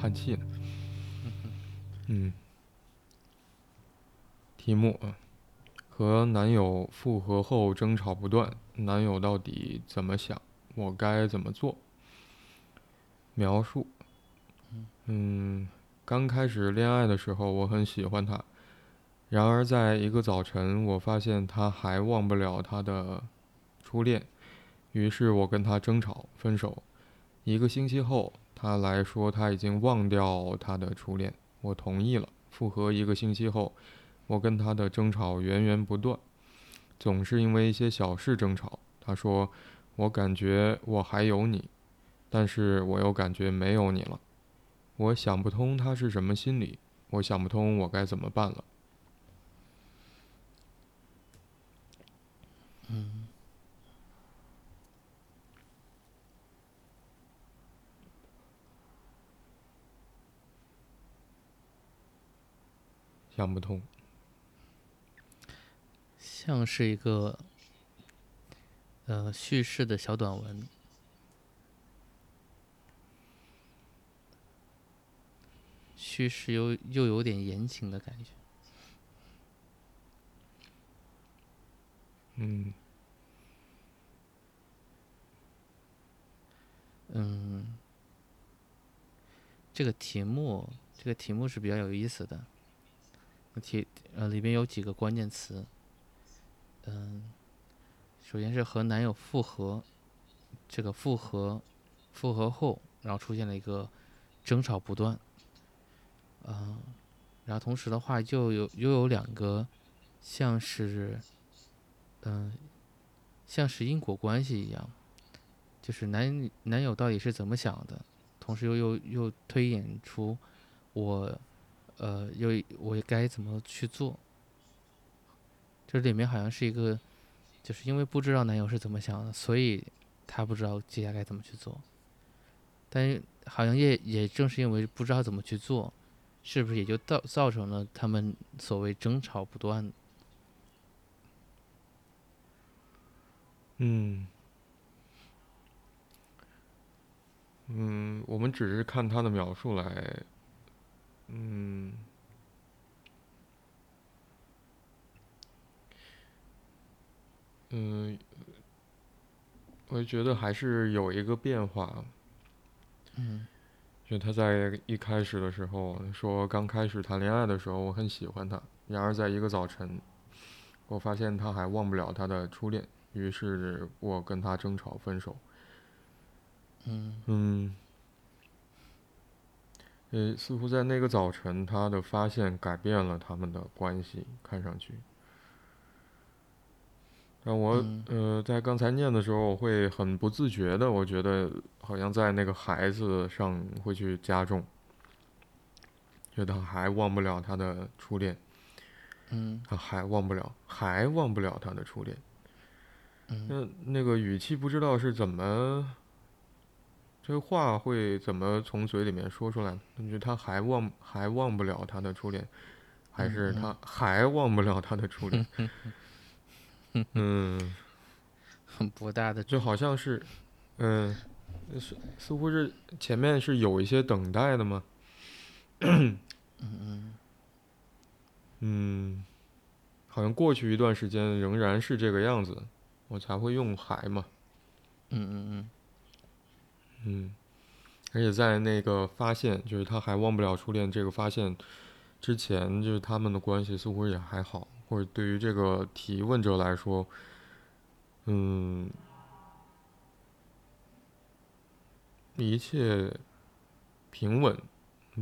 叹气呢。嗯，题目啊，和男友复合后争吵不断，男友到底怎么想？我该怎么做？描述，嗯，刚开始恋爱的时候，我很喜欢他。然而，在一个早晨，我发现他还忘不了他的初恋，于是我跟他争吵分手。一个星期后，他来说他已经忘掉他的初恋，我同意了。复合一个星期后，我跟他的争吵源源不断，总是因为一些小事争吵。他说：“我感觉我还有你，但是我又感觉没有你了。”我想不通他是什么心理，我想不通我该怎么办了。嗯，想不通，像是一个呃叙事的小短文，叙事又又有点言情的感觉。嗯。嗯，这个题目，这个题目是比较有意思的。题呃里边有几个关键词。嗯，首先是和男友复合，这个复合，复合后，然后出现了一个争吵不断。嗯，然后同时的话，就有又有两个像是，嗯，像是因果关系一样。就是男男友到底是怎么想的，同时又又又推演出我，呃，又我该怎么去做？这里面好像是一个，就是因为不知道男友是怎么想的，所以他不知道接下来该怎么去做。但是好像也也正是因为不知道怎么去做，是不是也就造造成了他们所谓争吵不断？嗯。嗯，我们只是看他的描述来，嗯，嗯，我觉得还是有一个变化。嗯，就他在一开始的时候说，刚开始谈恋爱的时候我很喜欢他，然而在一个早晨，我发现他还忘不了他的初恋，于是我跟他争吵分手。嗯呃，似乎在那个早晨，他的发现改变了他们的关系，看上去。但我呃，在刚才念的时候，我会很不自觉的，我觉得好像在那个孩子上会去加重，觉得还忘不了他的初恋，嗯，他还忘不了，还忘不了他的初恋，嗯，那那个语气不知道是怎么。这话会怎么从嘴里面说出来？你觉得他还忘还忘不了他的初恋，还是他还忘不了他的初恋？嗯，很博大的，就好像是，嗯，似似乎是前面是有一些等待的吗？嗯嗯嗯，好像过去一段时间仍然是这个样子，我才会用还嘛。嗯嗯嗯。嗯，而且在那个发现，就是他还忘不了初恋这个发现之前，就是他们的关系似乎也还好，或者对于这个提问者来说，嗯，一切平稳。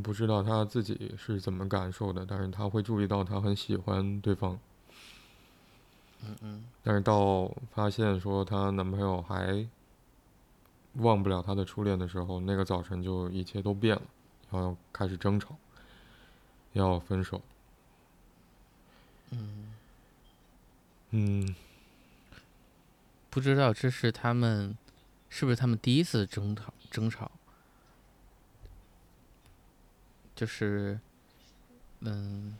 不知道他自己是怎么感受的，但是他会注意到他很喜欢对方。嗯嗯。但是到发现说她男朋友还。忘不了他的初恋的时候，那个早晨就一切都变了，要开始争吵，要分手。嗯，嗯，不知道这是他们，是不是他们第一次争吵？争吵，就是，嗯，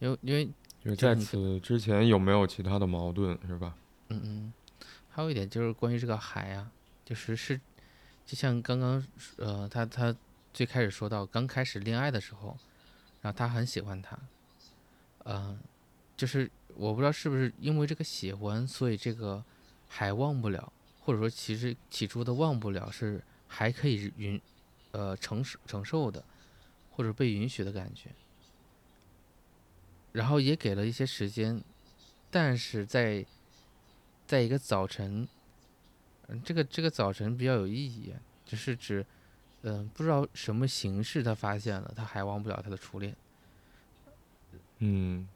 因为因为就在此之前有没有其他的矛盾，是吧？嗯嗯，还有一点就是关于这个海啊。就是是，就像刚刚呃，他他最开始说到刚开始恋爱的时候，然后他很喜欢他，嗯、就是我不知道是不是因为这个喜欢，所以这个还忘不了，或者说其实起初的忘不了是还可以允呃承受承受的，或者被允许的感觉。然后也给了一些时间，但是在在一个早晨，嗯，这个这个早晨比较有意义，就是指，嗯、不知道什么形式他发现了，他还忘不了他的初恋。嗯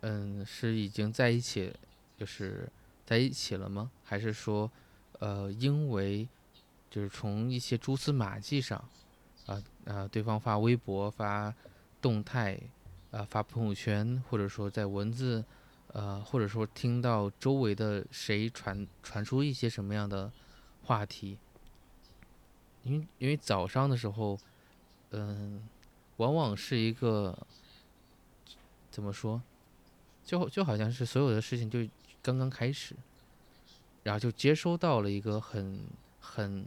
嗯，是已经在一起，就是在一起了吗？还是说，呃，因为就是从一些蛛丝马迹上，啊啊，对方发微博、发动态，啊发朋友圈，或者说在文字，呃，或者说听到周围的谁传传出一些什么样的话题，因为因为早上的时候，嗯，往往是一个怎么说？就就好像是所有的事情就刚刚开始，然后就接收到了一个很很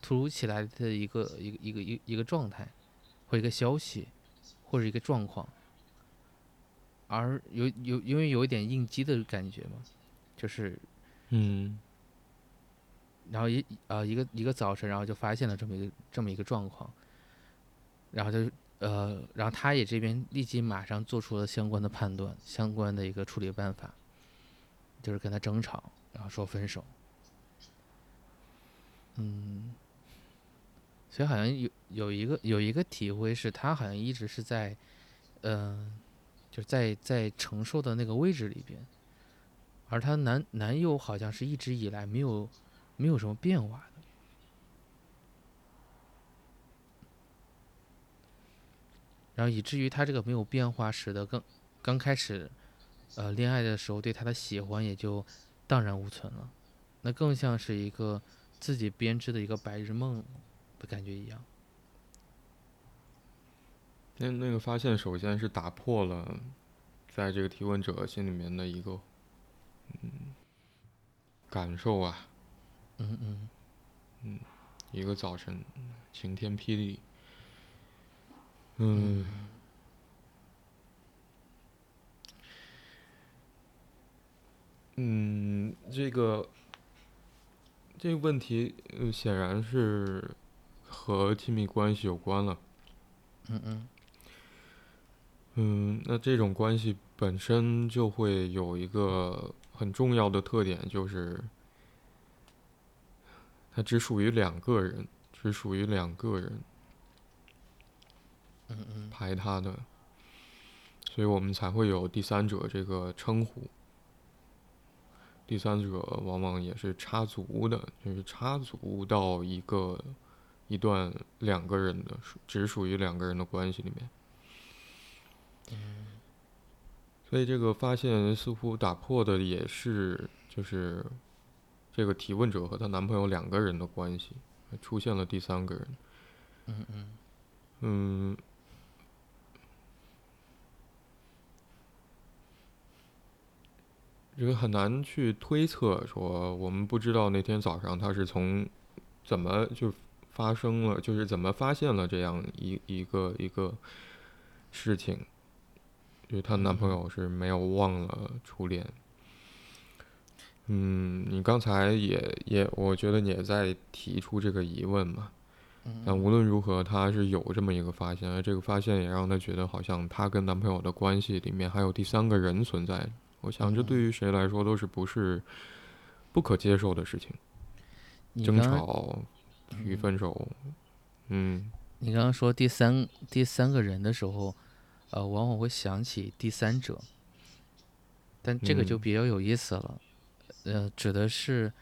突如其来的一个一个一个一一个状态，或一个消息，或者一个状况，而有有因为有一点应激的感觉嘛，就是嗯然后一呃一个一个早晨，然后就发现了这么一个这么一个状况，然后就呃，然后他也这边立即马上做出了相关的判断，相关的一个处理办法，就是跟他争吵，然后说分手。嗯，所以好像有有一个有一个体会是，他好像一直是在，嗯、就在在承受的那个位置里边，而她男男友好像是一直以来没有没有什么变化的。然后以至于他这个没有变化，使得刚刚开始，呃，恋爱的时候对他的喜欢也就荡然无存了，那更像是一个自己编织的一个白日梦的感觉一样。那那个发现首先是打破了在这个提问者心里面的一个嗯感受啊，嗯嗯。嗯一个早晨晴天霹雳，嗯，嗯，这个这个问题呃显然是和亲密关系有关了。嗯嗯嗯，那这种关系本身就会有一个很重要的特点，就是它只属于两个人，只属于两个人嗯嗯排他的，所以我们才会有第三者这个称呼。第三者往往也是插足的，就是插足到一个一段两个人的属只属于两个人的关系里面。所以这个发现似乎打破的也是就是这个提问者和她男朋友两个人的关系，出现了第三个人。嗯嗯。嗯，这个很难去推测，说我们不知道那天早上她是从怎么就发生了，就是怎么发现了这样一一个一个事情，就是她男朋友是没有忘了初恋。嗯，你刚才也也，我觉得你也在提出这个疑问嘛。但无论如何，她是有这么一个发现，而这个发现也让她觉得好像她跟男朋友的关系里面还有第三个人存在。我想这对于谁来说都是不是不可接受的事情。争吵与分手，嗯你刚刚说第三第三个人的时候，呃，往往会想起第三者，但这个就嗯。比较有意思了，呃，指的是，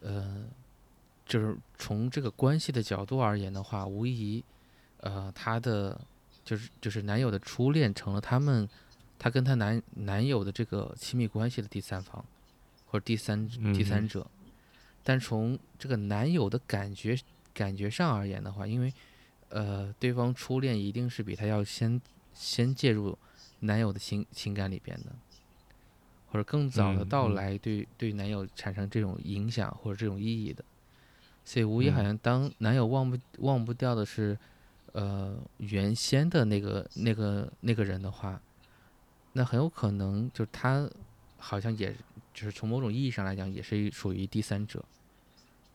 呃，就是从这个关系的角度而言的话，无疑，呃，她的就是就是男友的初恋成了他们，她跟她男男友的这个亲密关系的第三方，或者第三第三嗯。者，但从这个男友的感觉感觉上而言的话，因为呃，对方初恋一定是比他要先先介入男友的情情感里边的，或者更早的嗯到嗯。来对对男友产生这种影响或者这种意义的，所以无疑好嗯。像当男友忘不忘不掉的是，呃原先的那个那个那个人的话，那很有可能就是他好像也就是从某种意义上来讲也是属于第三者，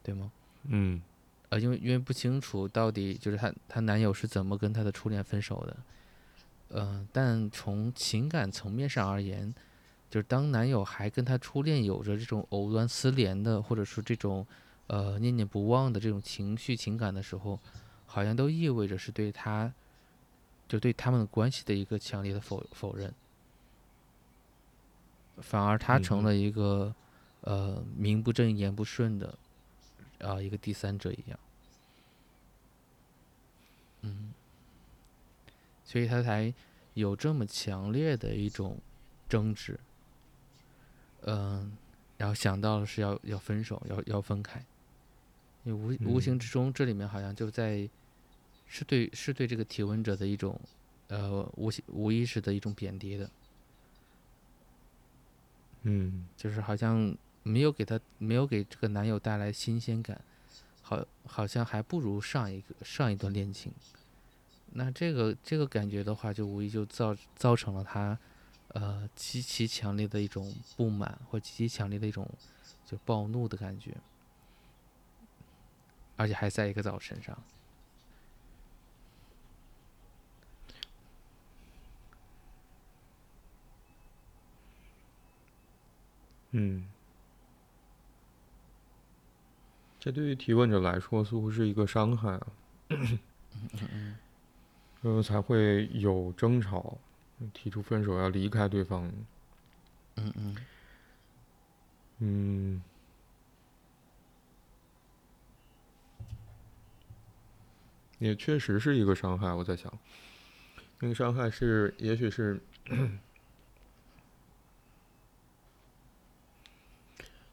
对吗？嗯。呃，因为因为不清楚到底就是她她男友是怎么跟她的初恋分手的，呃，但从情感层面上而言，就是当男友还跟她初恋有着这种藕断丝连的，或者说这种呃念念不忘的这种情绪情感的时候，好像都意味着是对他，就对他们的关系的一个强烈的否否认，反而他成嗯了一个呃名不正言不顺的啊、一个第三者一样。嗯，所以他才有这么强烈的一种争执，嗯、然后想到了是要要分手，要要分开，你无无形嗯之中，这里面好像就在是对是对这个提问者的一种呃无形无意识的一种贬低的，嗯就是好像没有给他没有给这个男友带来新鲜感，好好像还不如上一个上一段恋情。那这个这个感觉的话，就无疑就造造成了他呃极其强烈的一种不满，或极其强烈的一种就暴怒的感觉，而且还在一个早晨上。嗯，这对于提问者来说似乎是一个伤害啊，呃，才会有争吵，提出分手要离开对方。嗯嗯嗯，也确实是一个伤害。我在想，那个伤害是，也许是，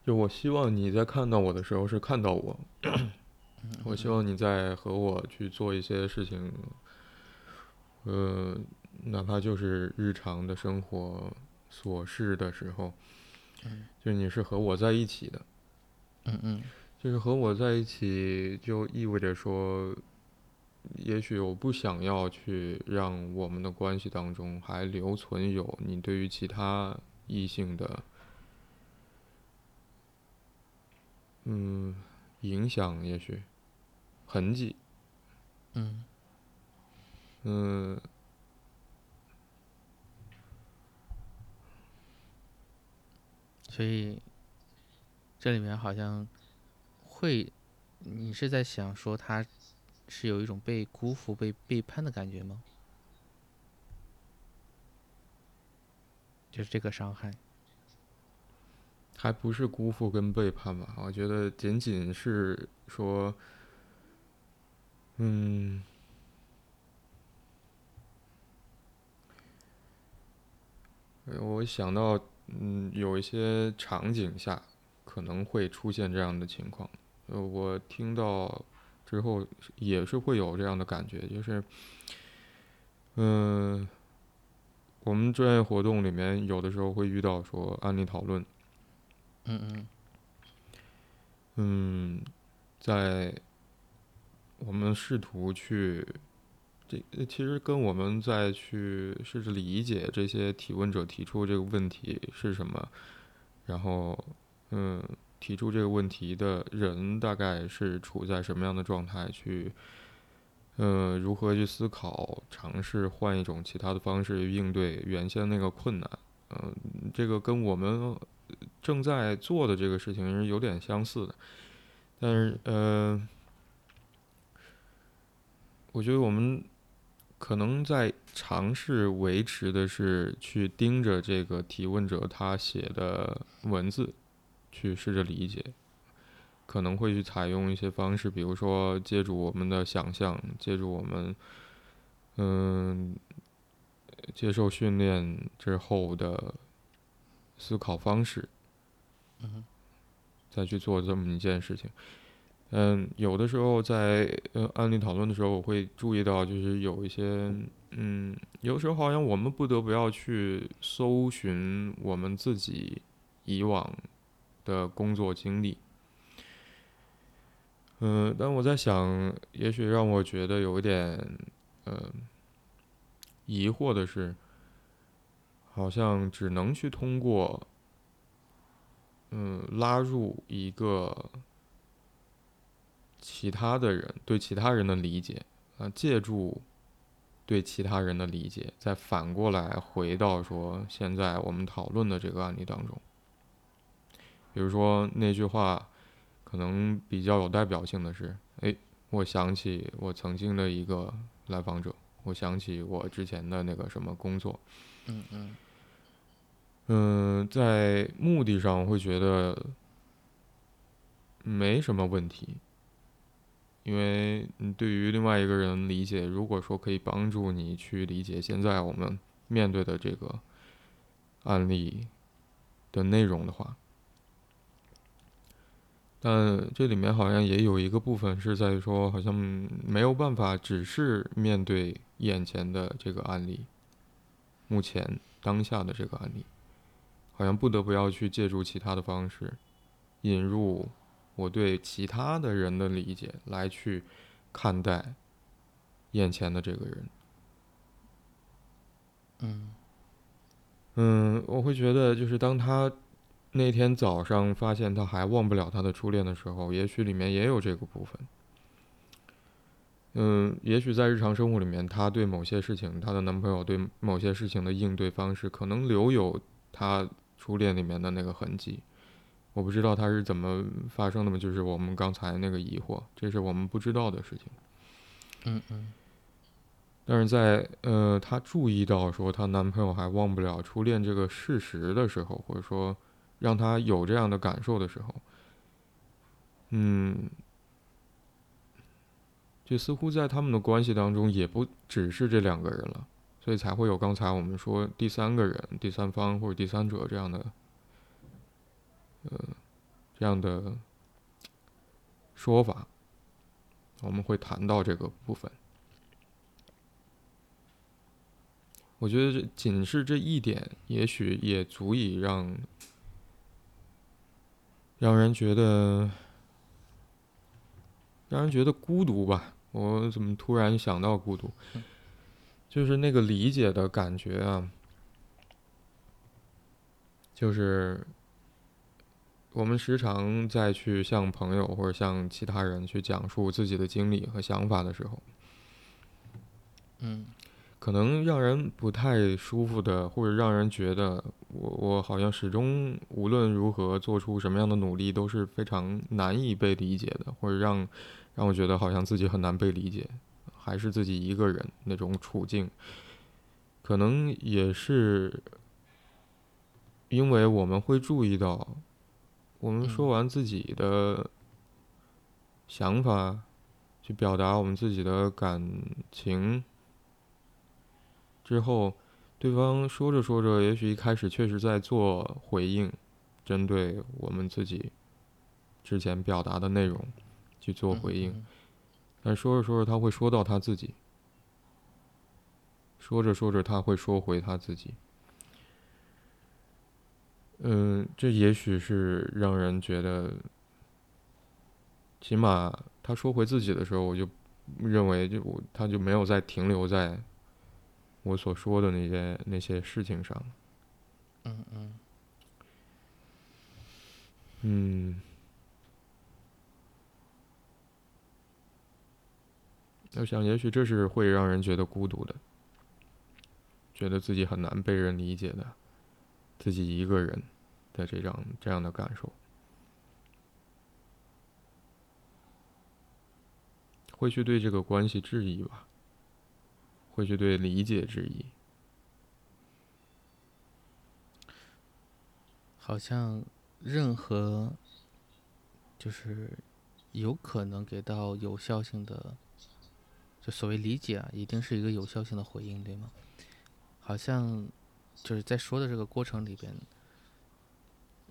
就我希望你在看到我的时候是看到我，我希望你在和我去做一些事情，呃，哪怕就是日常的生活琐事的时候，就你是和我在一起的。嗯嗯。就是和我在一起，就意味着说，也许我不想要去让我们的关系当中还留存有你对于其他异性的，嗯，影响，也许痕迹，嗯嗯，所以这里面好像会，你是在想说他是有一种被辜负、被背叛的感觉吗？就是这个伤害。还不是辜负跟背叛吧？我觉得仅仅是说，嗯，我想到，嗯，有一些场景下可能会出现这样的情况。呃，我听到之后也是会有这样的感觉，就是，嗯、我们专业活动里面有的时候会遇到说案例讨论。嗯嗯嗯，在我们试图去，这其实跟我们再去试着理解这些提问者提出这个问题是什么，然后嗯，提出这个问题的人大概是处在什么样的状态去，呃，如何去思考，尝试换一种其他的方式应对原先那个困难，嗯、这个跟我们正在做的这个事情是有点相似的，但是呃，我觉得我们可能在尝试维持的是去盯着这个提问者他写的文字，去试着理解，可能会去采用一些方式，比如说借助我们的想象，借助我们嗯、接受训练之后的思考方式，嗯再去做这么一件事情。嗯，有的时候在呃案例讨论的时候，我会注意到，就是有一些嗯，有时候好像我们不得不要去搜寻我们自己以往的工作经历。嗯，但我在想，也许让我觉得有一点呃疑惑的是，好像只能去通过嗯拉入一个其他的人对其他人的理解啊，借助对其他人的理解，再反过来回到说现在我们讨论的这个案例当中。比如说那句话，可能比较有代表性的是：哎，我想起我曾经的一个来访者，我想起我之前的那个什么工作。嗯嗯嗯，在目的上会觉得没什么问题，因为你对于另外一个人理解，如果说可以帮助你去理解现在我们面对的这个案例的内容的话。但这里面好像也有一个部分是在说，好像没有办法只是面对眼前的这个案例，目前当下的这个案例，好像不得不要去借助其他的方式，引入我对其他的人的理解来去看待眼前的这个人。嗯嗯，我会觉得就是当他。那天早上发现他还忘不了他的初恋的时候，也许里面也有这个部分。嗯，也许在日常生活里面，她对某些事情，她的男朋友对某些事情的应对方式，可能留有她初恋里面的那个痕迹。我不知道他是怎么发生的嘛，就是我们刚才那个疑惑，这是我们不知道的事情。嗯嗯。但是在呃，她注意到说她男朋友还忘不了初恋这个事实的时候，或者说。让她有这样的感受的时候，嗯，就似乎在他们的关系当中，也不只是这两个人了，所以才会有刚才我们说第三个人、第三方或者第三者这样的，呃，这样的说法。我们会谈到这个部分。我觉得这仅是这一点，也许也足以让。让人觉得，让人觉得孤独吧。我怎么突然想到孤独？就是那个理解的感觉啊，就是我们时常在去向朋友或者向其他人去讲述自己的经历和想法的时候，嗯。可能让人不太舒服的，或者让人觉得我我好像始终无论如何做出什么样的努力都是非常难以被理解的，或者让让我觉得好像自己很难被理解，还是自己一个人那种处境，可能也是因为我们会注意到，我们说完自己的想法，去表达我们自己的感情。之后，对方说着说着，也许一开始确实在做回应，针对我们自己之前表达的内容去做回应，但说着说着他会说到他自己，说着说着他会说回他自己，嗯，这也许是让人觉得，起码他说回自己的时候，我就认为就我他就没有再停留在。我所说的那些那些事情上，嗯嗯，嗯，我想也许这是会让人觉得孤独的，觉得自己很难被人理解的，自己一个人的这样这样的感受，会去对这个关系质疑吧。会去对理解质疑，好像任何就是有可能给到有效性的，就所谓理解啊，一定是一个有效性的回应，对吗？好像就是在说的这个过程里边，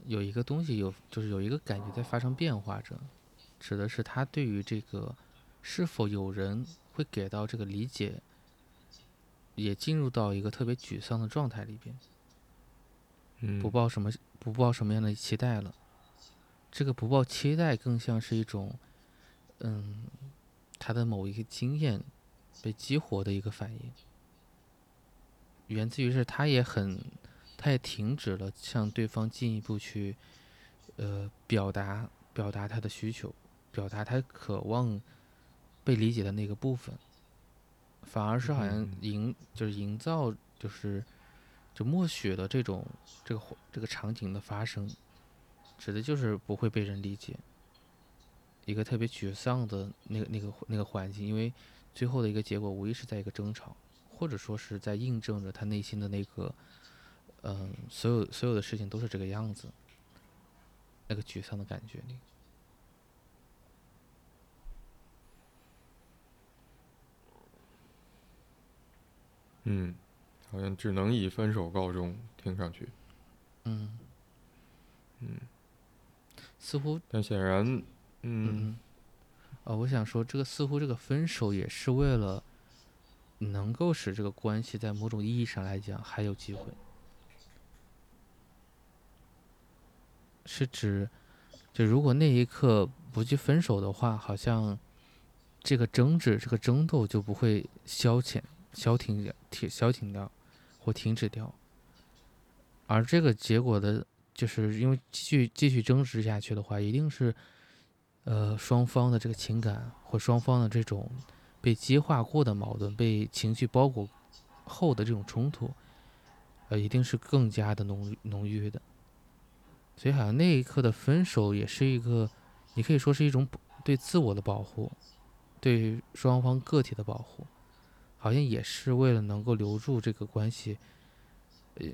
有一个东西有，就是有一个感觉在发生变化着，指的是他对于这个是否有人会给到这个理解。也进入到一个特别沮丧的状态里边，不抱什么不抱什么样的期待了。这个不抱期待，更像是一种，嗯，他的某一个经验被激活的一个反应，源自于是他也很，他也停止了向对方进一步去，呃，表达表达他的需求，表达他渴望被理解的那个部分，反而是好像营就是营造就是就默许的这种这个这个场景的发生，指的就是不会被人理解。一个特别沮丧的那个、那个、那个环境，因为最后的一个结果无疑是在一个争吵，或者说是在印证着他内心的那个，嗯，所有所有的事情都是这个样子，那个沮丧的感觉里。嗯，好像只能以分手告终，听上去。嗯。嗯。似乎。但显然。嗯，呃，我想说，这个似乎这个分手也是为了能够使这个关系在某种意义上来讲还有机会，是指，就如果那一刻不去分手的话，好像这个争执、这个争斗就不会消遣、消停掉、停、消停掉或停止掉，而这个结果的，就是因为继续继续争执下去的话，一定是。呃，双方的这个情感或双方的这种被激化过的矛盾，被情绪包裹后的这种冲突，呃，一定是更加的浓浓郁的。所以，好像那一刻的分手也是一个，你可以说是一种对自我的保护，对双方个体的保护，好像也是为了能够留住这个关系。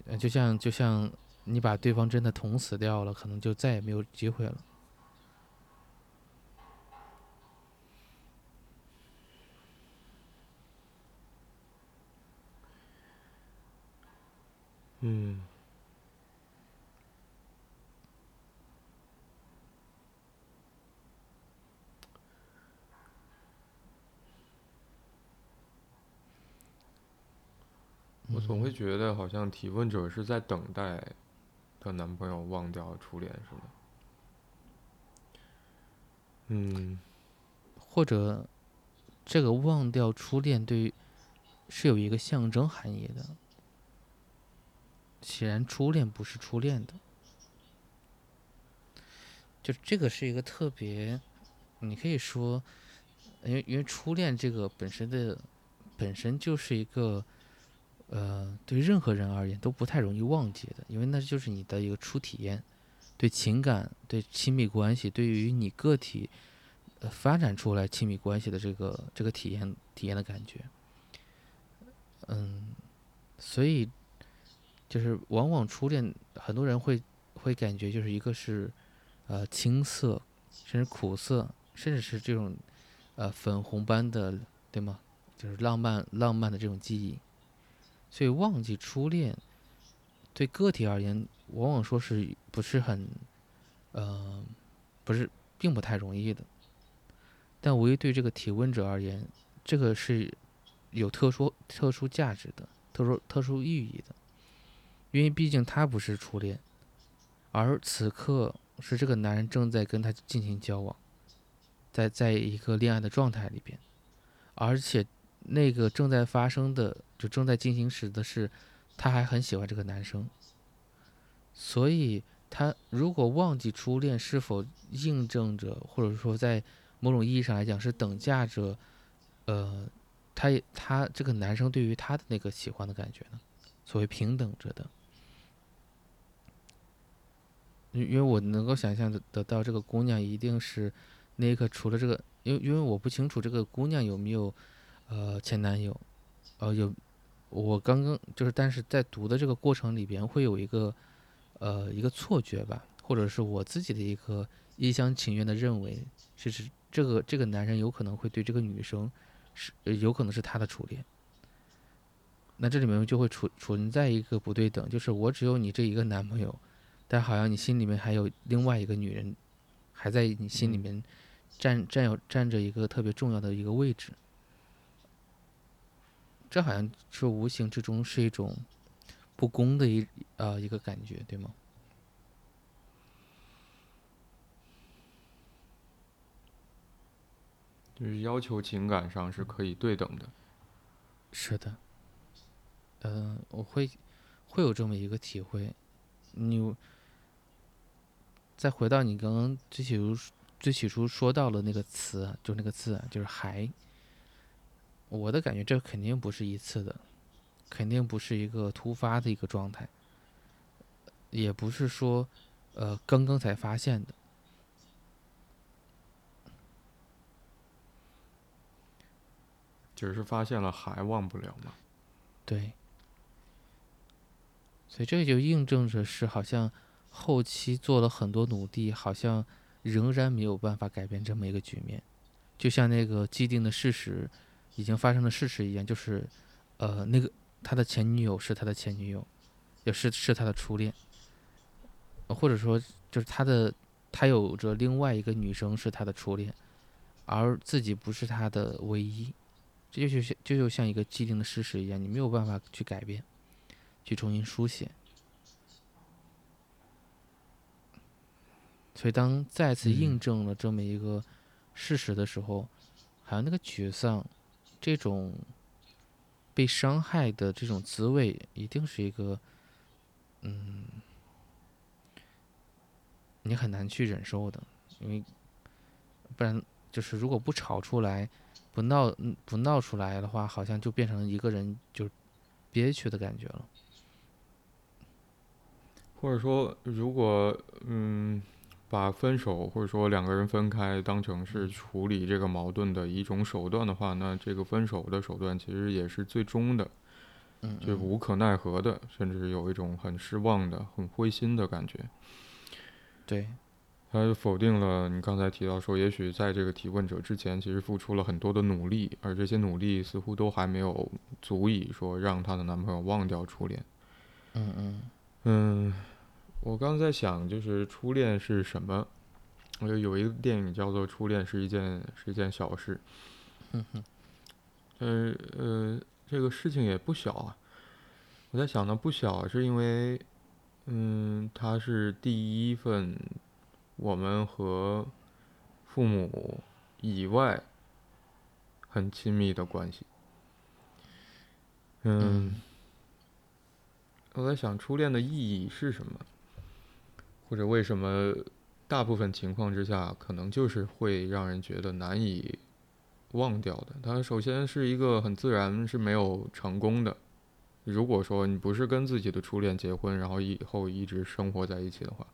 呃，就像就像你把对方真的捅死掉了，可能就再也没有机会了。嗯，我总会觉得好像提问者是在等待她男朋友忘掉初恋，是吗？嗯，或者这个忘掉初恋对于是有一个象征含义的。显然，初恋不是初恋的，就这个是一个特别，你可以说，因为因为初恋这个本身的本身就是一个，呃，对任何人而言都不太容易忘记的，因为那就是你的一个初体验，对情感、对亲密关系，对于你个体呃发展出来亲密关系的这个这个体验体验的感觉，嗯，所以。就是往往初恋，很多人会会感觉就是一个是，呃青涩，甚至苦涩，甚至是这种，呃粉红般的，对吗？就是浪漫浪漫的这种记忆。所以忘记初恋，对个体而言，往往说是不是很，呃，不是并不太容易的。但唯对这个提问者而言，这个是有特殊特殊价值的，特殊特殊意义的。因为毕竟他不是初恋，而此刻是这个男人正在跟他进行交往，在在一个恋爱的状态里边，而且那个正在发生的就正在进行时的是，他还很喜欢这个男生，所以他如果忘记初恋，是否印证着或者说在某种意义上来讲是等价着，呃，他他这个男生对于他的那个喜欢的感觉呢？所谓平等着的。因因为我能够想象得得到，这个姑娘一定是那一刻除了这个，因为因为我不清楚这个姑娘有没有呃前男友，呃有，我刚刚就是，但是在读的这个过程里边会有一个呃一个错觉吧，或者是我自己的一个一厢情愿的认为，是指这个这个男人有可能会对这个女生是有可能是他的初恋，那这里面就会存存在一个不对等，就是我只有你这一个男朋友。但好像你心里面还有另外一个女人，还在你心里面占占有占着一个特别重要的一个位置。这好像是无形之中是一种不公的一呃一个感觉，对吗？就是要求情感上是可以对等的。是的，呃，我会会有这么一个体会。你再回到你刚刚最起初最起初说到了那个词，就那个字，就是“还”。我的感觉，这肯定不是一次的，肯定不是一个突发的一个状态，也不是说呃刚刚才发现的。只是发现了还忘不了吗？对，所以这就印证着是好像后期做了很多努力，好像仍然没有办法改变这么一个局面，就像那个既定的事实，已经发生的事实一样，就是呃那个他的前女友是他的前女友，也是是他的初恋，或者说就是他的他有着另外一个女生是他的初恋，而自己不是他的唯一。这就像就就像一个既定的事实一样，你没有办法去改变，去重新书写。所以，当再次印证了这么一个事实的时候，还有那个沮丧，这种被伤害的这种滋味，一定是一个，嗯，你很难去忍受的，因为不然就是如果不吵出来。不闹，不闹出来的话，好像就变成一个人就憋屈的感觉了。或者说，如果嗯，把分手或者说两个人分开当成是处理这个矛盾的一种手段的话，那这个分手的手段其实也是最终的，嗯，就无可奈何的，甚至有一种很失望的、很灰心的感觉。对。他否定了你刚才提到说，也许在这个提问者之前，其实付出了很多的努力，而这些努力似乎都还没有足以说让她的男朋友忘掉初恋。嗯嗯嗯，我刚在想，就是初恋是什么？我有一个电影叫做《初恋是一件是一件小事》。嗯哼。呃呃，这个事情也不小啊。我在想呢，不小是因为，嗯，它是第一份。我们和父母以外很亲密的关系。嗯，我在想初恋的意义是什么，或者为什么大部分情况之下可能就是会让人觉得难以忘掉的。它首先是一个很自然是没有成功的。如果说你不是跟自己的初恋结婚，然后以后一直生活在一起的话。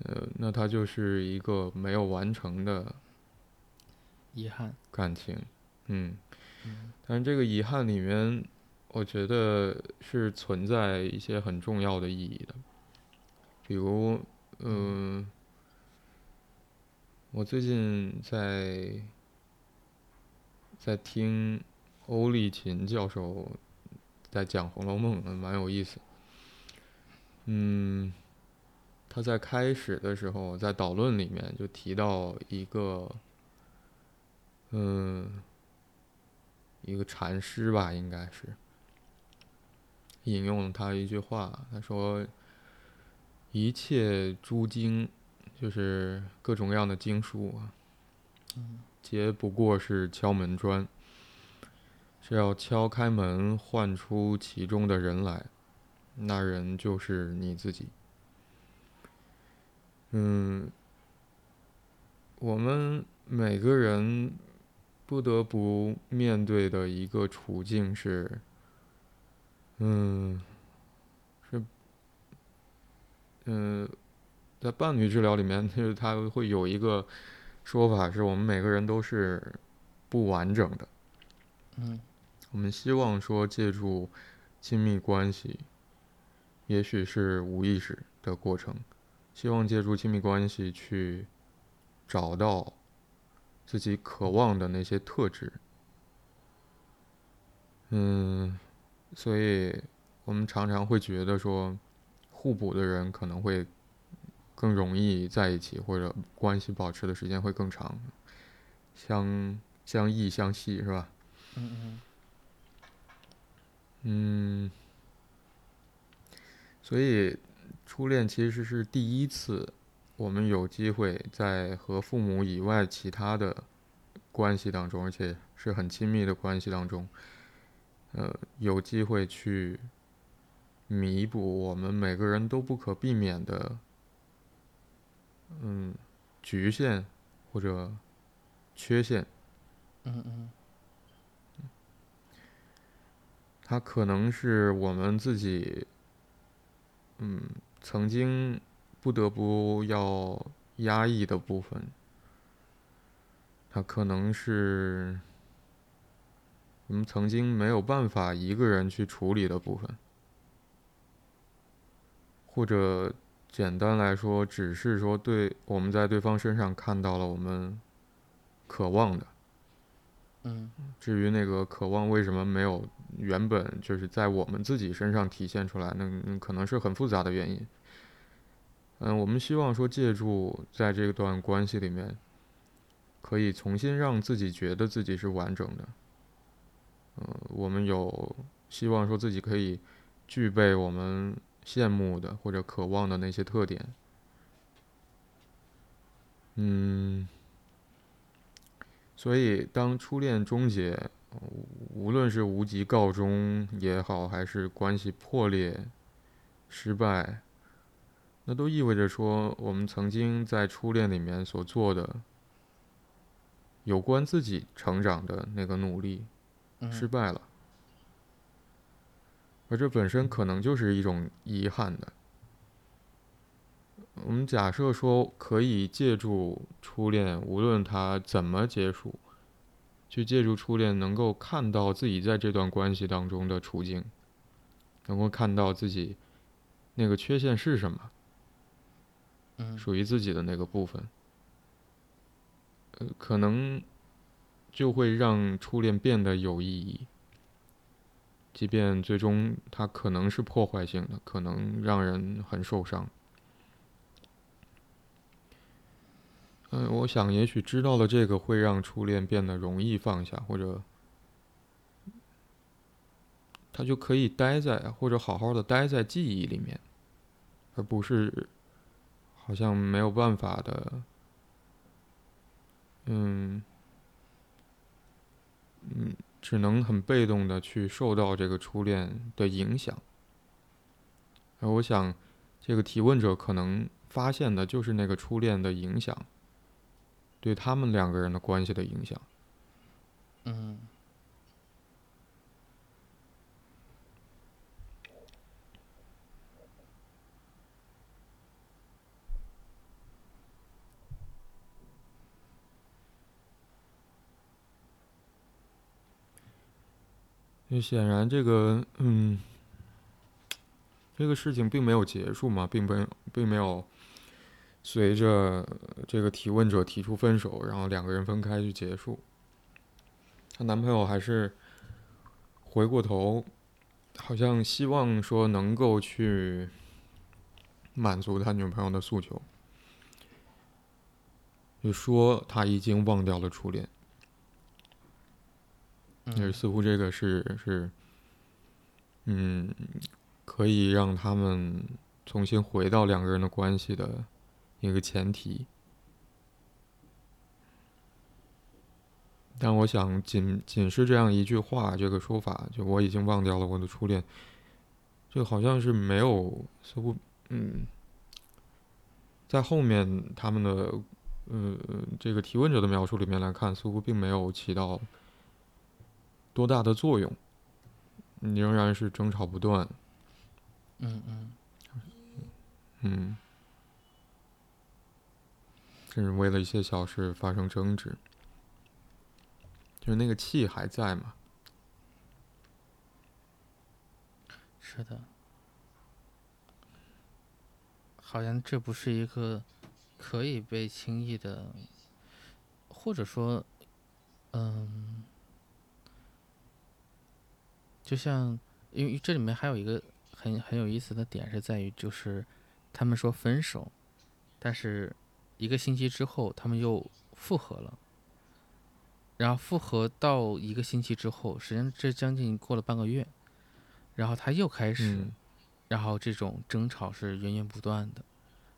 呃，那它就是一个没有完成的遗憾感情，嗯，但是这个遗憾里面，我觉得是存在一些很重要的意义的，比如，嗯，我最近在在听欧立琴教授在讲《红楼梦》，蛮有意思，嗯。他在开始的时候，在导论里面就提到一个，嗯，一个禅师吧，应该是引用了他一句话，他说：“一切诸经，就是各种各样的经书啊，皆不过是敲门砖，是要敲开门，唤出其中的人来，那人就是你自己。”嗯，我们每个人不得不面对的一个处境是，嗯，是，嗯，在伴侣治疗里面，就是他会有一个说法，是我们每个人都是不完整的。嗯，我们希望说借助亲密关系，也许是无意识的过程。希望借助亲密关系去找到自己渴望的那些特质，嗯，所以我们常常会觉得说，互补的人可能会更容易在一起，或者关系保持的时间会更长，相相异相系是吧？嗯嗯。嗯，所以。初恋其实是第一次，我们有机会在和父母以外其他的关系当中，而且是很亲密的关系当中，呃，有机会去弥补我们每个人都不可避免的，嗯，局限或者缺陷。嗯嗯。它可能是我们自己，嗯，曾经不得不要压抑的部分。它可能是我们曾经没有办法一个人去处理的部分，或者简单来说，只是说对我们在对方身上看到了我们渴望的。嗯。至于那个渴望为什么没有原本就是在我们自己身上体现出来，那可能是很复杂的原因。嗯，我们希望说借助在这段关系里面，可以重新让自己觉得自己是完整的。嗯，我们有希望说自己可以具备我们羡慕的或者渴望的那些特点。嗯。所以，当初恋终结，无论是无疾告终也好，还是关系破裂、失败，那都意味着说，我们曾经在初恋里面所做的有关自己成长的那个努力，失败了。而这本身可能就是一种遗憾的。我们假设说，可以借助初恋，无论它怎么结束，去借助初恋，能够看到自己在这段关系当中的处境，能够看到自己那个缺陷是什么，属于自己的那个部分，呃，可能就会让初恋变得有意义，即便最终它可能是破坏性的，可能让人很受伤。嗯，我想也许知道了这个会让初恋变得容易放下，或者他就可以待在或者好好的待在记忆里面，而不是好像没有办法的，嗯嗯，只能很被动的去受到这个初恋的影响。而我想，这个提问者可能发现的就是那个初恋的影响。对他们两个人的关系的影响。嗯。就显然，这个嗯，这个事情并没有结束嘛，并没有并没有。随着这个提问者提出分手，然后两个人分开就结束。她男朋友还是回过头，好像希望说能够去满足他女朋友的诉求，就说他已经忘掉了初恋。嗯，似乎这个是是，嗯，可以让他们重新回到两个人的关系的。一个前提，但我想，仅仅是这样一句话，这个说法，就我已经忘掉了我的初恋，就好像是没有似乎，嗯，在后面他们的，呃，这个提问者的描述里面来看，似乎并没有起到多大的作用，仍然是争吵不断。嗯嗯，嗯。甚至为了一些小事发生争执，就是那个气还在嘛？是的，好像这不是一个可以被轻易的，或者说，嗯，就像，因为这里面还有一个很很有意思的点是在于，就是他们说分手，但是。一个星期之后，他们又复合了。然后复合到一个星期之后，实际上这将近过了半个月，然后他又开始，然后这种争吵是源源不断的，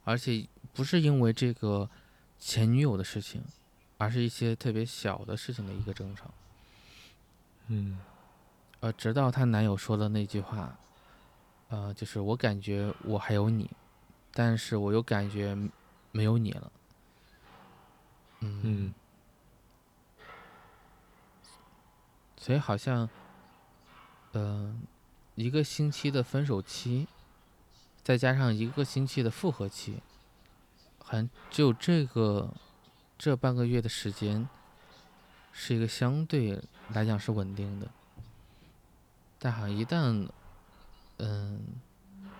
而且不是因为这个前女友的事情，而是一些特别小的事情的一个争吵。嗯，呃，直到她男友说的那句话，呃，就是我感觉我还有你，但是我又感觉没有你了。嗯所以好像，呃，一个星期的分手期，再加上一个星期的复合期，好像只有这个这半个月的时间，是一个相对来讲是稳定的。但好像一旦，嗯，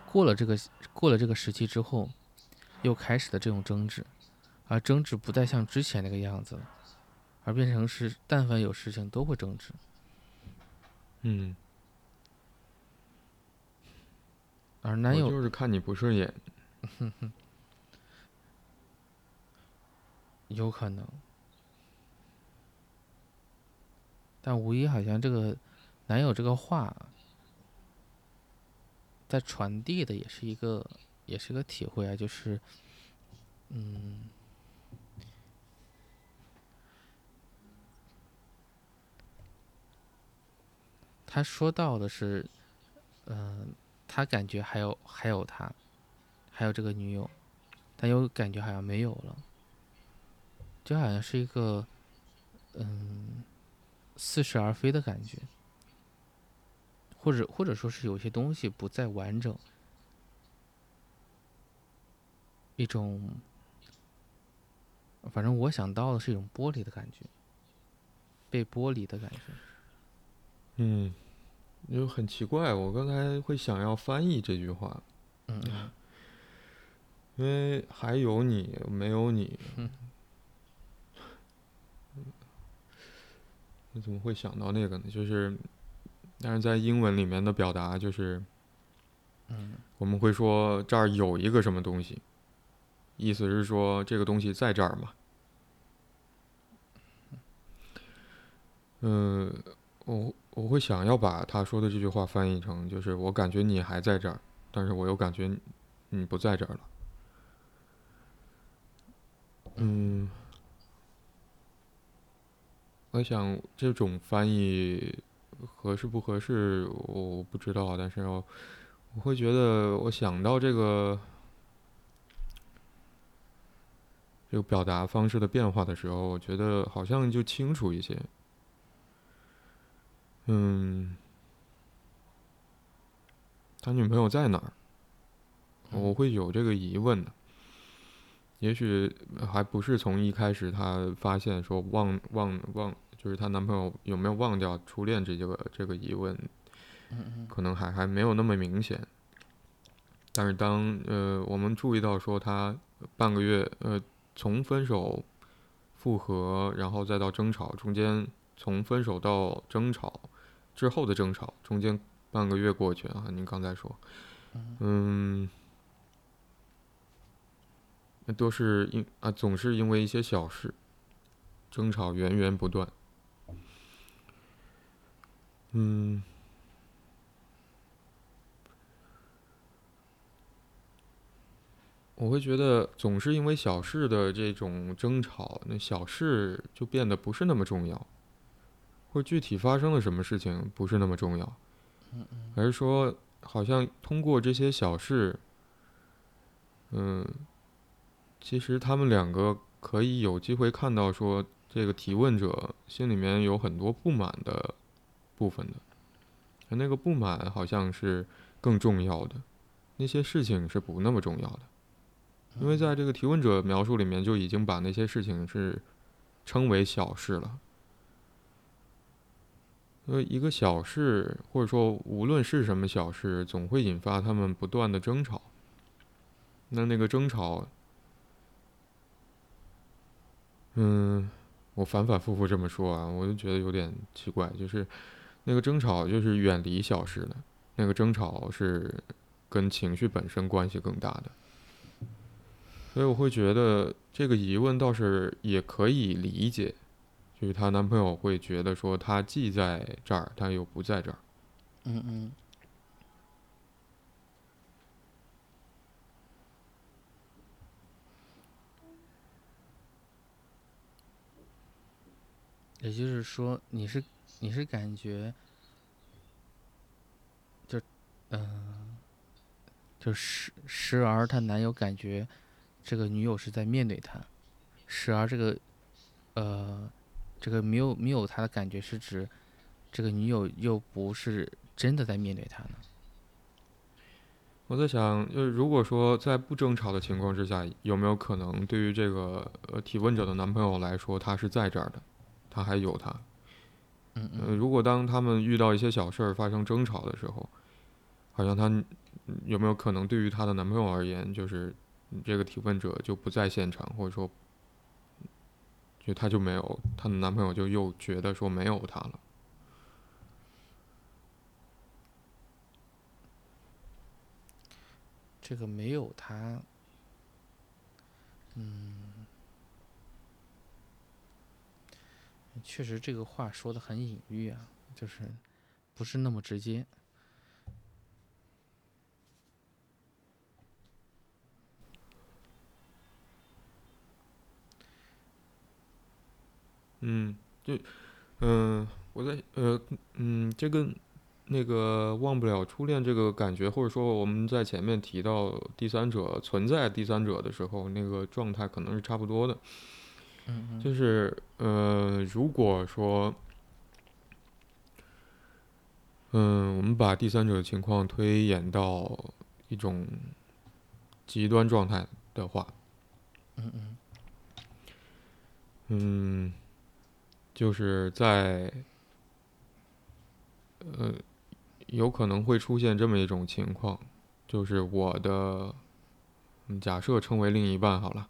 过了这个过了这个时期之后，又开始了这种争执，而争执不再像之前那个样子了，而变成是但凡有事情都会争执。嗯，而男友就是看你不顺眼。有可能，但无疑好像这个男友这个话，在传递的也是一个，也是个体会啊，就是，嗯，他说到的是，嗯、他感觉还有还有他，还有这个女友，但又感觉好像没有了。就好像是一个，嗯，似是而非的感觉，或者或者说是有些东西不再完整，一种，反正我想到的是一种剥离的感觉，被剥离的感觉。嗯，就很奇怪，我刚才会想要翻译这句话，嗯嗯因为还有你，没有你。嗯 我怎么会想到那个呢？就是，但是在英文里面的表达就是，嗯我们会说这儿有一个什么东西，意思是说这个东西在这儿嘛。嗯，我我会想要把他说的这句话翻译成，就是我感觉你还在这儿，但是我又感觉你你不在这儿了。嗯，我想这种翻译合适不合适，我不知道，但是我我会觉得，我想到这个这个表达方式的变化的时候，我觉得好像就清楚一些。嗯，他女朋友在哪儿？我会有这个疑问的。也许还不是从一开始他发现说忘忘忘，就是她男朋友有没有忘掉初恋这个这个疑问，可能还还没有那么明显。但是当呃我们注意到说她半个月呃从分手、复合，然后再到争吵，中间从分手到争吵之后的争吵，中间半个月过去啊，您刚才说，嗯，那都是因啊总是因为一些小事，争吵源源不断。嗯，我会觉得总是因为小事的这种争吵，那小事就变得不是那么重要，或具体发生了什么事情不是那么重要，而是说好像通过这些小事，嗯，其实他们两个可以有机会看到说这个提问者心里面有很多不满的部分的，而那个不满好像是更重要的，那些事情是不那么重要的。因为在这个提问者描述里面就已经把那些事情是称为小事了。因为一个小事，或者说无论是什么小事，总会引发他们不断的争吵。那那个争吵，嗯，我反反复复这么说啊，我就觉得有点奇怪，就是那个争吵就是远离小事的，那个争吵是跟情绪本身关系更大的。所以我会觉得这个疑问倒是也可以理解，就是她男朋友会觉得说她既在这儿，她又不在这儿。嗯嗯，也就是说，你是你是感觉，就嗯，就时时而她男友感觉这个女友是在面对他，时而这个呃这个没有没有他的感觉是指这个女友又不是真的在面对他呢？我在想，就是如果说在不争吵的情况之下，有没有可能对于这个呃提问者的男朋友来说，他是在这儿的，他还有他。嗯呃，如果当他们遇到一些小事儿发生争吵的时候，好像她有没有可能对于她的男朋友而言，就是这个提问者就不在现场，或者说，就她就没有她的男朋友就又觉得说没有她了。这个没有他，嗯，确实这个话说的很隐喻啊，就是不是那么直接。嗯，就，嗯、我在呃，嗯，这跟那个忘不了初恋这个感觉，或者说我们在前面提到第三者存在第三者的时候，那个状态可能是差不多的。嗯嗯。就是呃，如果说，嗯，我们把第三者的情况推演到一种极端状态的话，嗯嗯。嗯，就是在，呃，有可能会出现这么一种情况，就是我的，嗯假设称为另一半好了，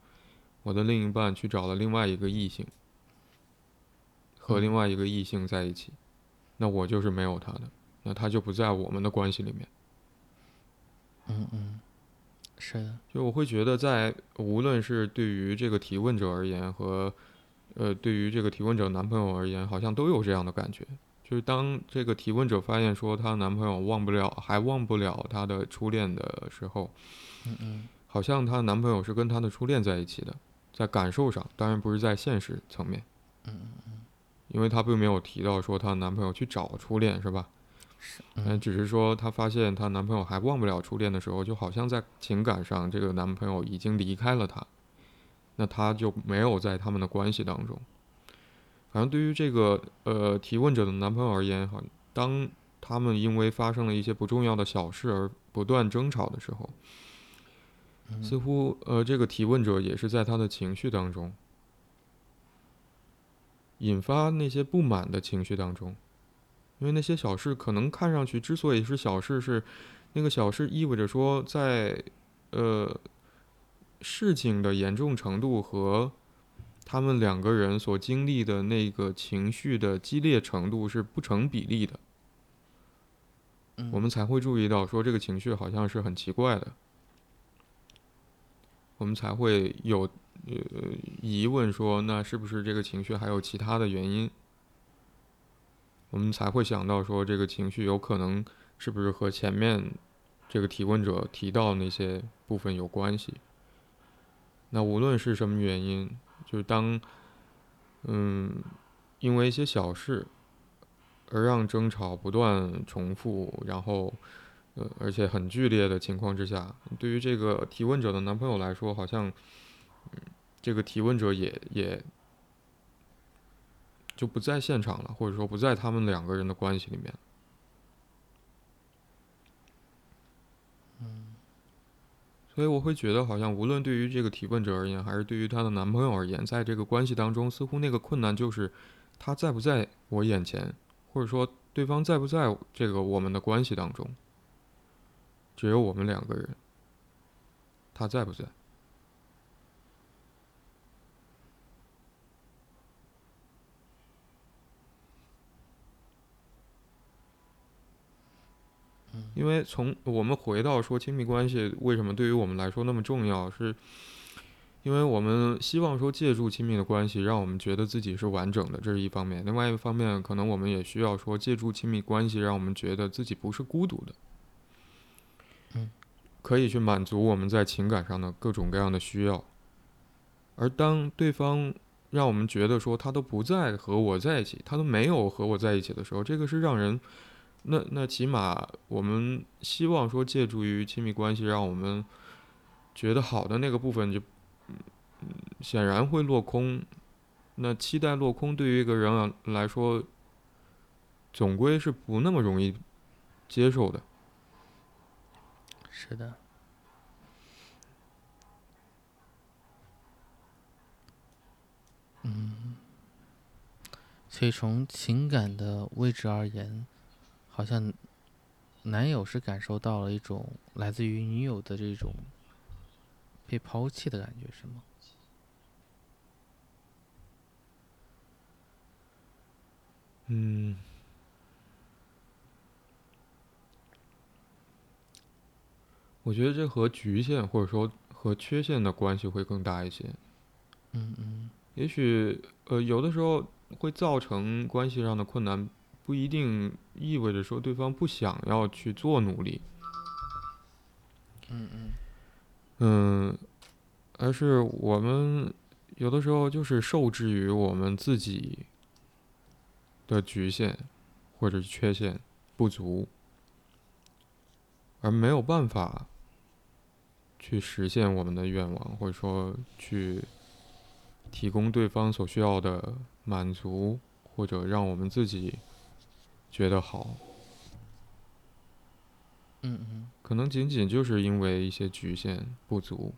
我的另一半去找了另外一个异性，和另嗯外一个异性在一起，那我就是没有他的，那他就不在我们的关系里面。嗯嗯，是的，就我会觉得，在无论是对于这个提问者而言，和呃对于这个提问者男朋友而言，好像都有这样的感觉。就是当这个提问者发现说她男朋友忘不了，还忘不了她的初恋的时候，嗯嗯好像她男朋友是跟她的初恋在一起的，在感受上，当然不是在现实层面，嗯嗯因为她并没有提到说她男朋友去找初恋，是吧？嗯嗯，只是说她发现她男朋友还忘不了初恋的时候，就好像在情感上，这个男朋友已经离开了她，那她就没有在他们的关系当中。反正对于这个呃提问者的男朋友而言，哈，当他们因为发生了一些不重要的小事而不断争吵的时候，嗯似乎呃这个提问者也是在他的情绪当中，引发那些不满的情绪当中。因为那些小事可能看上去之所以是小事，是那个小事意味着说在，呃，事情的严重程度和他们两个人所经历的那个情绪的激烈程度是不成比例的，嗯我们才会注意到说这个情绪好像是很奇怪的，我们才会有呃疑问说那是不是这个情绪还有其他的原因？我们才会想到说这个情绪有可能是不是和前面这个提问者提到那些部分有关系。那无论是什么原因，就是当嗯因为一些小事而让争吵不断重复，然后呃而且很剧烈的情况之下，对于这个提问者的男朋友来说，好像嗯这个提问者也也就不在现场了，或者说不在他们两个人的关系里面。所以我会觉得，好像无论对于这个提问者而言，还是对于她的男朋友而言，在这个关系当中，似乎那个困难就是他在不在我眼前，或者说对方在不在这个我们的关系当中。只有我们两个人，他在不在？因为从我们回到说亲密关系为什么对于我们来说那么重要，是因为我们希望说借助亲密的关系，让我们觉得自己是完整的，这是一方面；另外一方面，可能我们也需要说借助亲密关系，让我们觉得自己不是孤独的，嗯，可以去满足我们在情感上的各种各样的需要。而当对方让我们觉得说他都不再和我在一起，他都没有和我在一起的时候，这个是让人那那起码我们希望说借助于亲密关系，让我们觉得好的那个部分就，嗯，显然会落空。那期待落空对于一个人来说，总归是不那么容易接受的。是的。嗯，所以从情感的位置而言，好像男友是感受到了一种来自于女友的这种被抛弃的感觉，是吗？嗯，我觉得这和局限或者说和缺陷的关系会更大一些。嗯嗯。也许，呃，有的时候会造成关系上的困难，不一定意味着说对方不想要去做努力。嗯嗯。嗯，而是我们有的时候就是受制于我们自己的局限或者是缺陷不足，而没有办法去实现我们的愿望，或者说去。提供对方所需要的满足，或者让我们自己觉得好。嗯嗯。可能仅仅就是因为一些局限不足，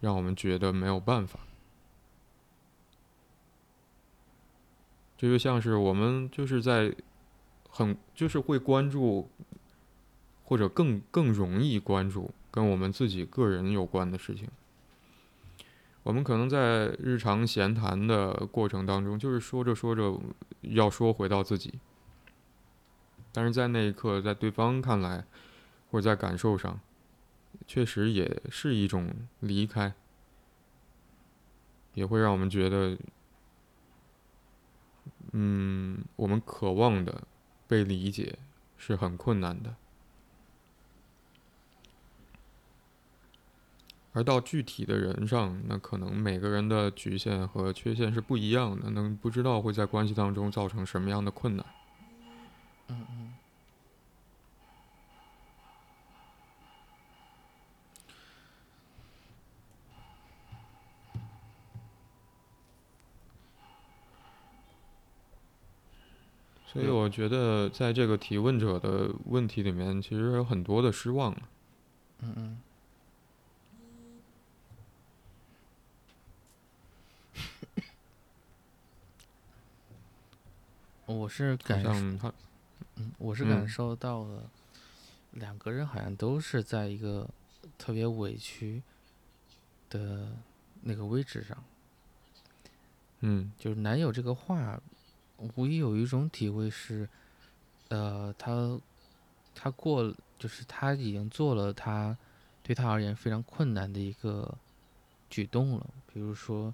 让我们觉得没有办法。这就像是我们就是在很就是会关注，或者更更容易关注跟我们自己个人有关的事情。我们可能在日常闲谈的过程当中，就是说着说着要说回到自己，但是在那一刻，在对方看来，或者在感受上，确实也是一种离开，也会让我们觉得，嗯，我们渴望的被理解是很困难的。而到具体的人上，那可能每个人的局限和缺陷是不一样的，能不知道会在关系当中造成什么样的困难。嗯嗯。所以我觉得，在这个提问者的问题里面，其实有很多的失望。嗯嗯。我是感，嗯，我是感受到了，两个人好像都是在一个特别委屈的那个位置上。嗯，就是男友这个话，无疑有一种体会是，呃，他他过，就是他已经做了他对他而言非常困难的一个举动了，比如说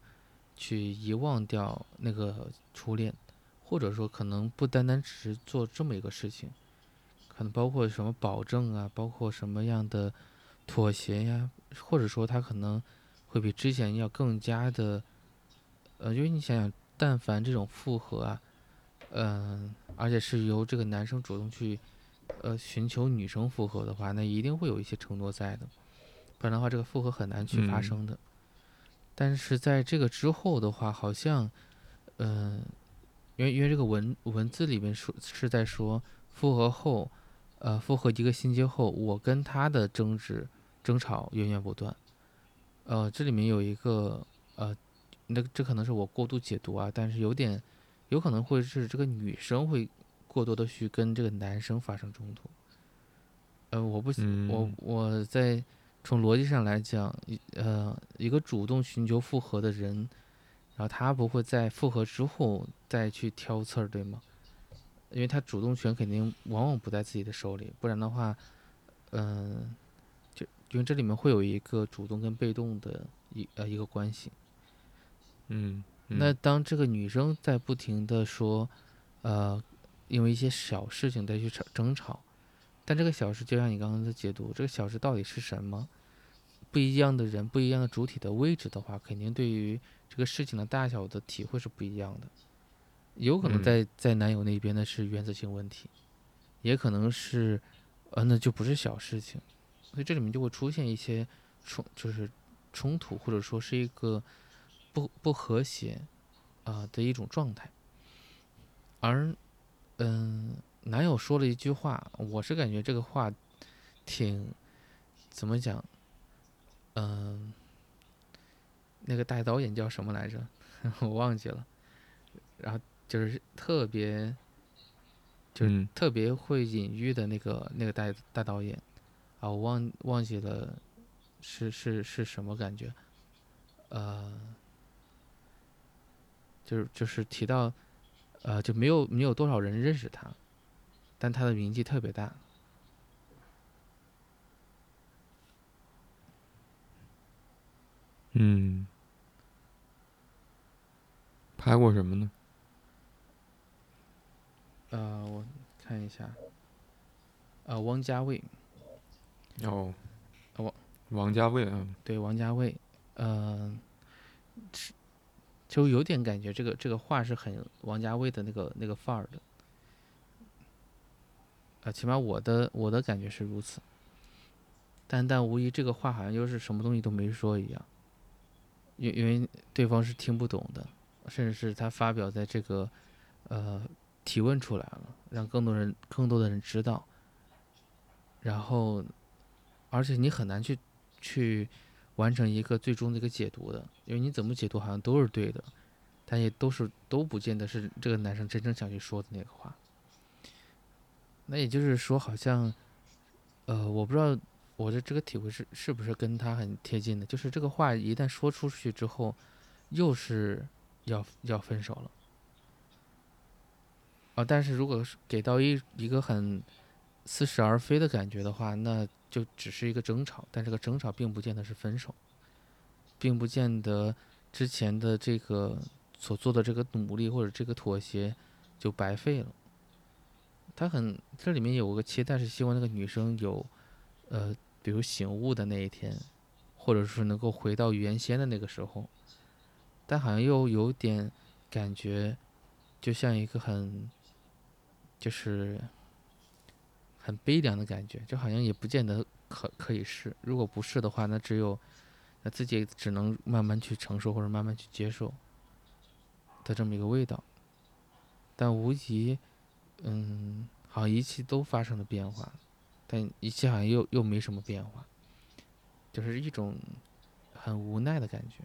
去遗忘掉那个初恋。或者说，可能不单单只是做这么一个事情，可能包括什么保证啊，包括什么样的妥协呀，或者说他可能会比之前要更加的，呃，因为你想想，但凡这种复合啊，嗯，而且是由这个男生主动去，呃，寻求女生复合的话，那一定会有一些承诺在的，不然的话，这个复合很难去发生的。但是在这个之后的话，好像，嗯。因为因为这个文文字里面说是在说复合后，呃，复合一个星期后，我跟他的争执争吵源源不断。呃，这里面有一个呃，那这可能是我过度解读啊，但是有点有可能会是这个女生会过多的去跟这个男生发生冲突。呃，我不我我在从逻辑上来讲，呃，一个主动寻求复合的人。然后他不会在复合之后再去挑刺儿，对吗？因为他主动权肯定往往不在自己的手里，不然的话，嗯，就因为这里面会有一个主动跟被动的一呃一个关系。嗯。那当这个女生在不停的说，呃，因为一些小事情再去吵争吵，但这个小事就像你刚刚的解读，这个小事到底是什么？不一样的人，不一样的主体的位置的话，肯定对于。这个事情的大小的体会是不一样的，有可能在在男友那边呢是原则性问题，也可能是，呃，那就不是小事情，所以这里面就会出现一些冲，就是冲突，或者说是一个不不和谐啊的一种状态。而，嗯，男友说了一句话，我是感觉这个话挺怎么讲，嗯，那个大导演叫什么来着？我忘记了。然后就是特别。就是特别会隐喻的那个那个大大导演，啊，我忘忘记了，是是是什么感觉？呃，就是就是提到，呃，就没有没有多少人认识他，但他的名气特别大。嗯，拍过什么呢？呃，我看一下，呃，王家卫，哦，王王家卫啊，对，王家卫，呃，就有点感觉，这个这个画是很王家卫的那个那个范儿的，啊，起码我的我的感觉是如此，但但无疑这个话好像又是什么东西都没说一样，因因为对方是听不懂的，甚至是他发表在这个，呃。提问出来了，让更多人、更多的人知道。然后，而且你很难去去完成一个最终的一个解读的，因为你怎么解读好像都是对的，但也都是都不见得是这个男生真正想去说的那个话。那也就是说，好像，呃，我不知道我的这个体会是是不是跟他很贴近的，就是这个话一旦说出去之后，又是要要分手了。啊，但是如果是给到一一个很似是而非的感觉的话，那就只是一个争吵，但这个争吵并不见得是分手，并不见得之前的这个所做的这个努力或者这个妥协就白费了。他很这里面有个期待，是希望那个女生有呃，比如醒悟的那一天，或者是能够回到原先的那个时候，但好像又有点感觉，就像一个很。就是很悲凉的感觉，就好像也不见得可可以是。如果不是的话，那只有那自己只能慢慢去承受或者慢慢去接受的这么一个味道。但无疑，嗯，好像一切都发生了变化，但一切好像又又没什么变化，就是一种很无奈的感觉，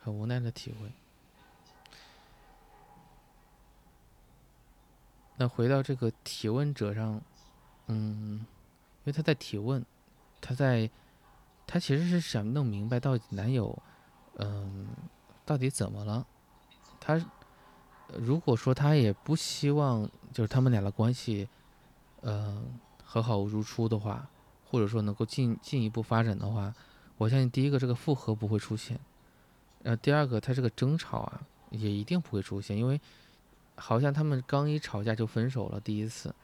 很无奈的体会。那回到这个提问者上，嗯，因为他在提问，他在，他其实是想弄明白到底男友，嗯，到底怎么了？他如果说他也不希望就是他们俩的关系，嗯，和好如初的话，或者说能够进进一步发展的话，我相信第一个这个复合不会出现，呃，第二个他这个争吵啊也一定不会出现，因为。好像他们刚一吵架就分手了，第一次，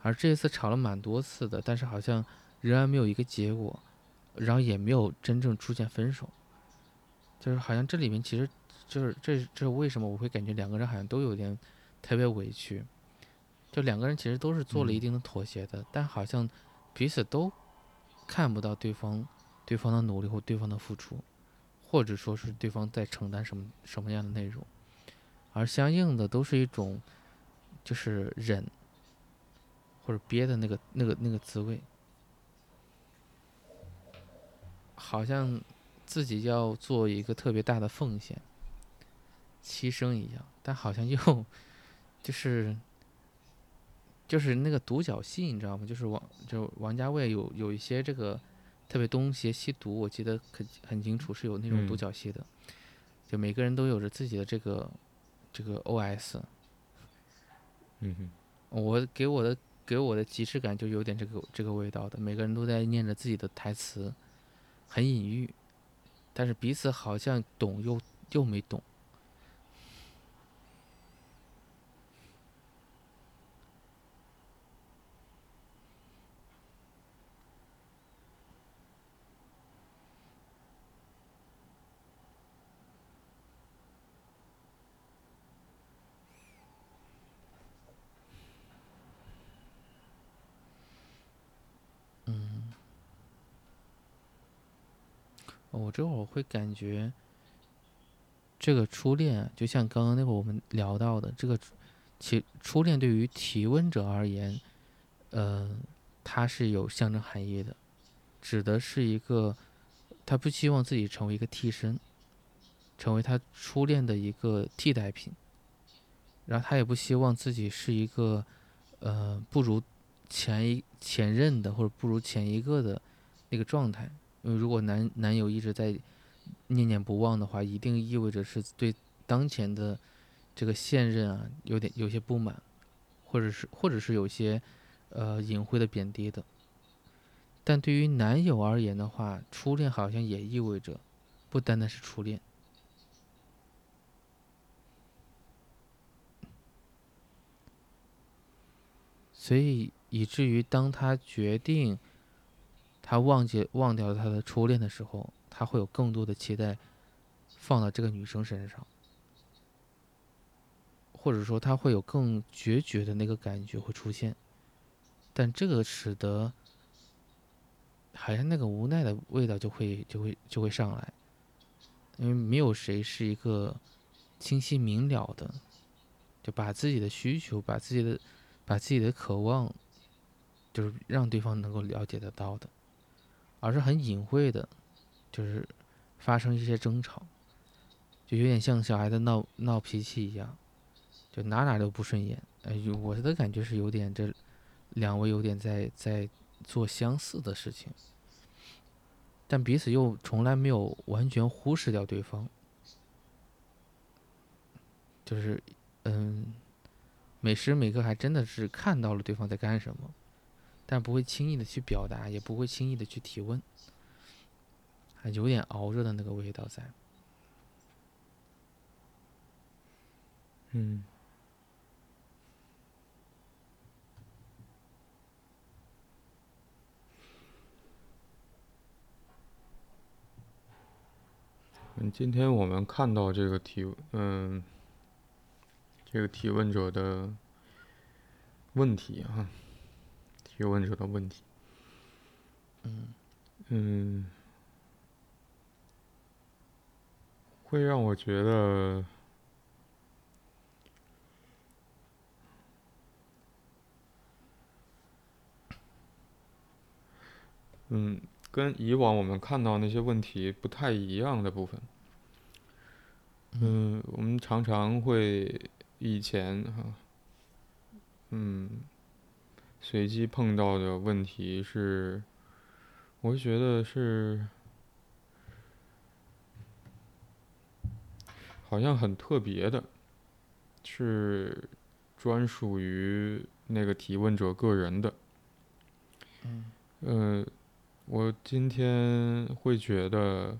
而这一次吵了蛮多次的，但是好像仍然没有一个结果，然后也没有真正出现分手，就是好像这里面其实就是这这是为什么我会感觉两个人好像都有点特别委屈，就两个人其实都是做了一定的妥协的，但好像彼此都看不到对方对方的努力或对方的付出，或者说是对方在承担什么什么样的内容。而相应的都是一种，就是忍或者憋的那个、那个、那个滋味，好像自己要做一个特别大的奉献、牺牲一样，但好像又就是就是那个独角戏，你知道吗？就是王就王家卫有有一些这个特别东邪西毒，我记得很很清楚，是有那种独角戏的，就每个人都有着自己的这个。这个 O.S，嗯哼，我给我的给我的即视感就有点这个这个味道的，每个人都在念着自己的台词，很隐喻，但是彼此好像懂又又没懂。我这会儿会感觉，这个初恋就像刚刚那会儿我们聊到的，这个其初恋对于提问者而言，呃，它是有象征含义的，指的是一个他不希望自己成为一个替身，成为他初恋的一个替代品，然后他也不希望自己是一个呃不如前一前任的或者不如前一个的那个状态。因为如果男男友一直在念念不忘的话，一定意味着是对当前的这个现任啊有点有些不满，或者是或者是有些呃隐晦的贬低的。但对于男友而言的话，初恋好像也意味着不单单是初恋，所以以至于当他决定。他忘记忘掉了他的初恋的时候，他会有更多的期待放到这个女生身上，或者说他会有更决绝的那个感觉会出现，但这个使得好像那个无奈的味道就会就会就会上来，因为没有谁是一个清晰明了的，就把自己的需求、把自己的把自己的渴望，就是让对方能够了解得到的。而是很隐晦的，就是发生一些争吵，就有点像小孩子闹闹脾气一样，就哪哪都不顺眼。哎，我的感觉是有点这两位有点在在做相似的事情，但彼此又从来没有完全忽视掉对方，就是嗯，每时每刻还真的是看到了对方在干什么。但不会轻易的去表达，也不会轻易的去提问，还有点熬着的那个味道在。嗯，嗯，今天我们看到这个提，嗯，这个提问者的问题啊。提问者的问题，嗯嗯，会让我觉得，嗯，跟以往我们看到那些问题不太一样的部分。嗯，我们常常会以前哈，嗯。随机碰到的问题是，我会觉得是，好像很特别的，是专属于那个提问者个人的。嗯。呃，我今天会觉得，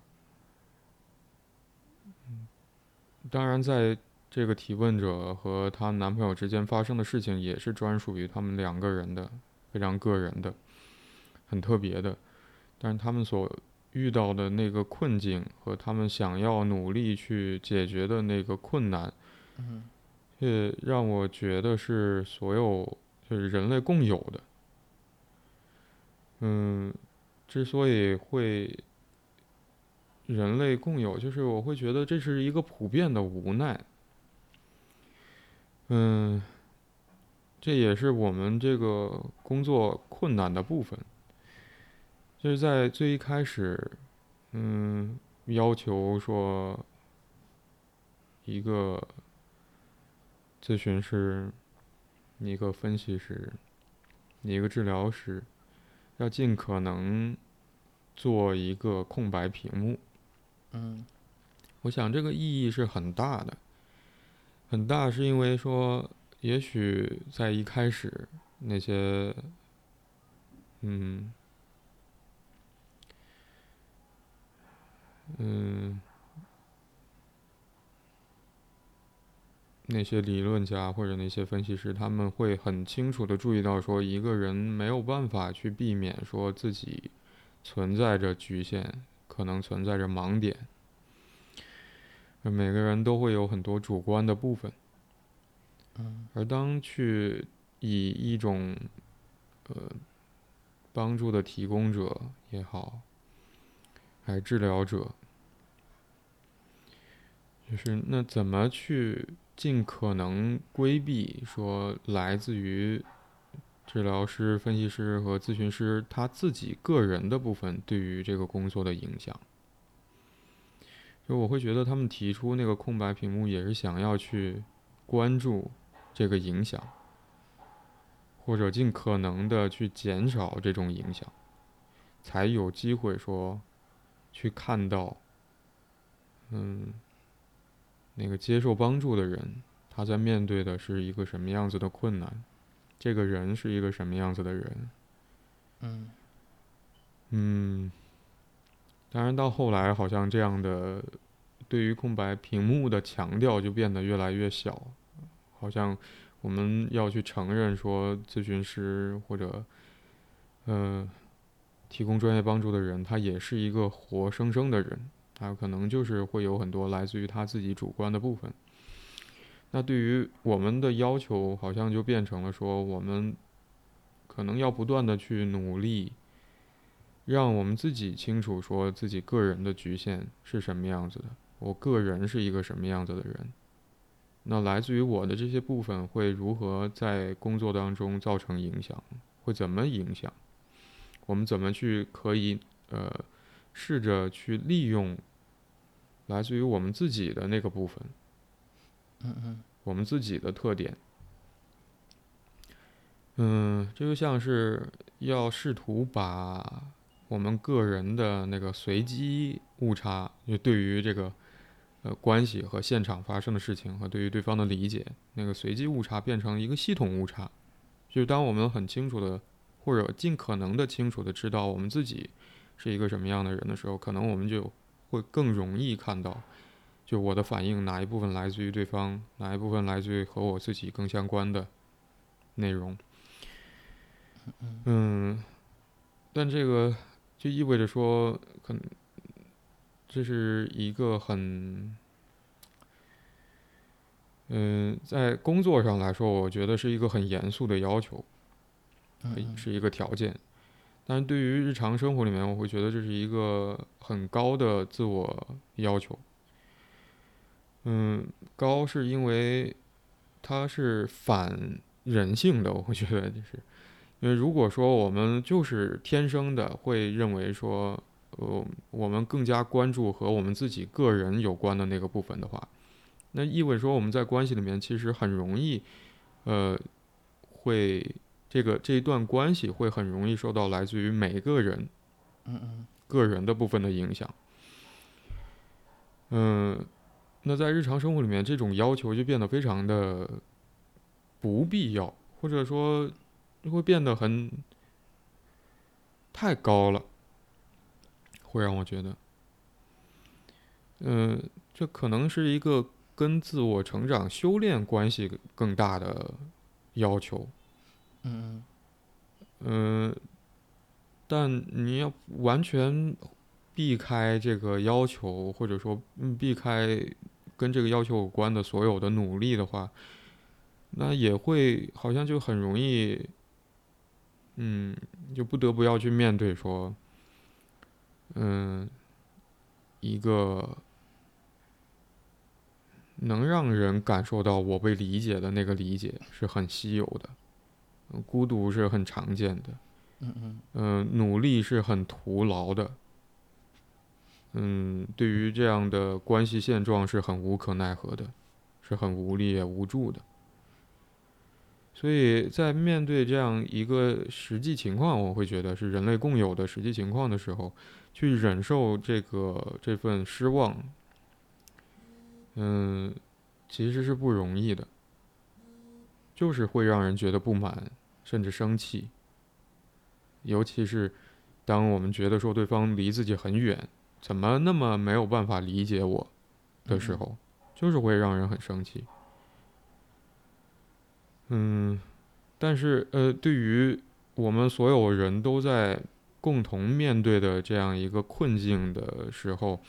当然在。这个提问者和她男朋友之间发生的事情也是专属于他们两个人的，非常个人的，很特别的。但是他们所遇到的那个困境和他们想要努力去解决的那个困难，嗯，也让我觉得是所有就是人类共有的。嗯，之所以会人类共有，就是我会觉得这是一个普遍的无奈。嗯，这也是我们这个工作困难的部分，就是在最一开始，嗯，要求说一个咨询师、一个分析师、一个治疗师，要尽可能做一个空白屏幕。嗯，我想这个意义是很大的。很大是因为说，也许在一开始那些，嗯，嗯，那些理论家或者那些分析师，他们会很清楚的注意到，说一个人没有办法去避免说自己存在着局限，可能存在着盲点。每个人都会有很多主观的部分，而当去以一种呃帮助的提供者也好，还治疗者，就是那怎么去尽可能规避说来自于治疗师、分析师和咨询师他自己个人的部分对于这个工作的影响？就我会觉得他们提出那个空白屏幕，也是想要去关注这个影响，或者尽可能的去减少这种影响，才有机会说去看到，嗯，那个接受帮助的人他在面对的是一个什么样子的困难，这个人是一个什么样子的人，嗯嗯。当然，到后来好像这样的对于空白屏幕的强调就变得越来越小，好像我们要去承认说，咨询师或者呃提供专业帮助的人，他也是一个活生生的人，他可能就是会有很多来自于他自己主观的部分。那对于我们的要求，好像就变成了说，我们可能要不断的去努力。让我们自己清楚，说自己个人的局限是什么样子的，我个人是一个什么样子的人。那来自于我的这些部分会如何在工作当中造成影响？会怎么影响？我们怎么去可以呃试着去利用来自于我们自己的那个部分？嗯嗯，我们自己的特点。嗯，这就像是要试图把。我们个人的那个随机误差，就对于这个呃关系和现场发生的事情和对于对方的理解，那个随机误差变成一个系统误差。就是当我们很清楚的，或者尽可能的清楚的知道我们自己是一个什么样的人的时候，可能我们就会更容易看到，就我的反应哪一部分来自于对方，哪一部分来自于和我自己更相关的内容。嗯，但这个。就意味着说，可能这是一个很，嗯，在工作上来说，我觉得是一个很严肃的要求，是一个条件。但是对于日常生活里面，我会觉得这是一个很高的自我要求。嗯，高是因为它是反人性的，我会觉得就是。因为如果说我们就是天生的会认为说，呃，我们更加关注和我们自己个人有关的那个部分的话，那意味着说我们在关系里面其实很容易，呃，会这个这一段关系会很容易受到来自于每个人，嗯嗯，个人的部分的影响。嗯，那在日常生活里面，这种要求就变得非常的不必要，或者说。就会变得很太高了，会让我觉得，嗯，这可能是一个跟自我成长、修炼关系更大的要求。嗯嗯，但你要完全避开这个要求，或者说避开跟这个要求有关的所有的努力的话，那也会好像就很容易。嗯，就不得不要去面对说，嗯，一个能让人感受到我被理解的那个理解是很稀有的，孤独是很常见的，嗯嗯，嗯，努力是很徒劳的，嗯，对于这样的关系现状是很无可奈何的，是很无力也无助的。所以在面对这样一个实际情况，我会觉得是人类共有的实际情况的时候，去忍受这个这份失望，嗯，其实是不容易的，就是会让人觉得不满，甚至生气。尤其是当我们觉得说对方离自己很远，怎么那么没有办法理解我的时候，就是会让人很生气。嗯，但是呃，对于我们所有人都在共同面对的这样一个困境的时候，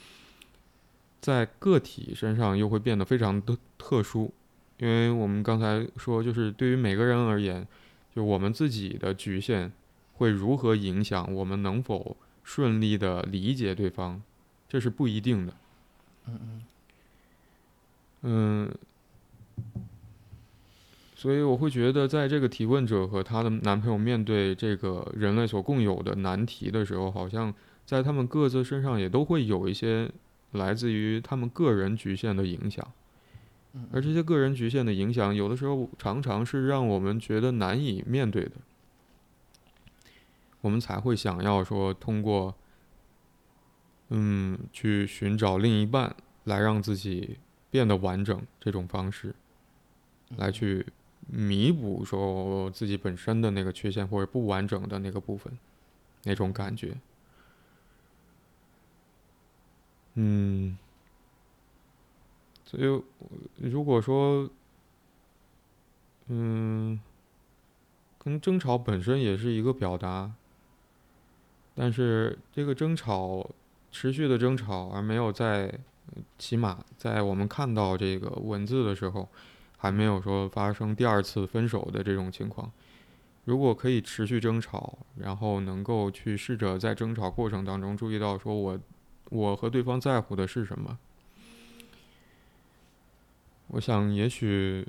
在个体身上又会变得非常的特殊，因为我们刚才说，就是对于每个人而言，就我们自己的局限会如何影响我们能否顺利的理解对方，这是不一定的。嗯嗯嗯，所以我会觉得，在这个提问者和她的男朋友面对这个人类所共有的难题的时候，好像在他们各自身上也都会有一些来自于他们个人局限的影响。嗯而这些个人局限的影响，有的时候常常是让我们觉得难以面对的，我们才会想要说通过，嗯，去寻找另一半来让自己变得完整这种方式，来去弥补说自己本身的那个缺陷或者不完整的那个部分，那种感觉，嗯。所以，如果说，嗯，跟争吵本身也是一个表达，但是这个争吵持续的争吵，而没有在起码在我们看到这个文字的时候，还没有说发生第二次分手的这种情况。如果可以持续争吵，然后能够去试着在争吵过程当中注意到，说我我和对方在乎的是什么。我想，也许，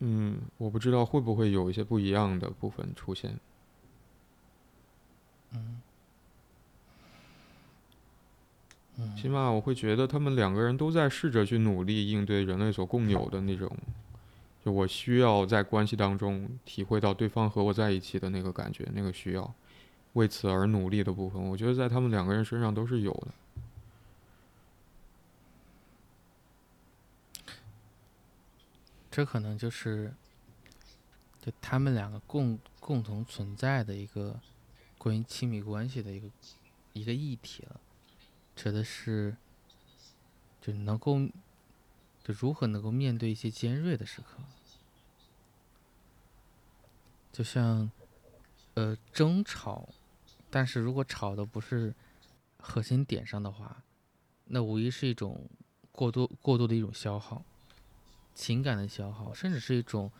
嗯，我不知道会不会有一些不一样的部分出现。嗯起码我会觉得他们两个人都在试着去努力应对人类所共有的那种，就我需要在关系当中体会到对方和我在一起的那个感觉，那个需要，为此而努力的部分，我觉得在他们两个人身上都是有的。这可能就是，就他们两个共共同存在的一个关于亲密关系的一个一个议题了，指的是，就能够，就如何能够面对一些尖锐的时刻，就像，呃，争吵，但是如果吵的不是核心点上的话，那无疑是一种过多过度的一种消耗。情感的消耗，甚至是一种，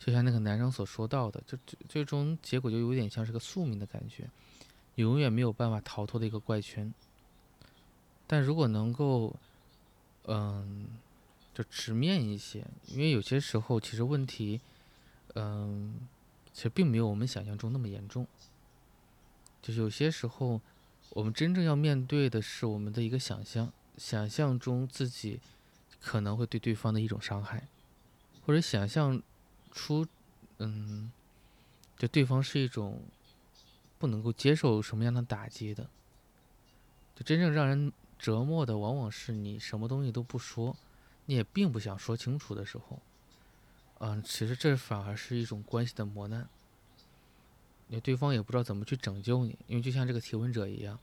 就像那个男生所说到的，就最最终结果就有点像是个宿命的感觉，永远没有办法逃脱的一个怪圈。但如果能够，嗯，就直面一些，因为有些时候其实问题，嗯，其实并没有我们想象中那么严重。就有些时候，我们真正要面对的是我们的一个想象，想象中自己。可能会对对方的一种伤害，或者想象出，嗯，就对方是一种不能够接受什么样的打击的。就真正让人折磨的，往往是你什么东西都不说，你也并不想说清楚的时候。嗯，其实这反而是一种关系的磨难。你对方也不知道怎么去拯救你，因为就像这个提问者一样，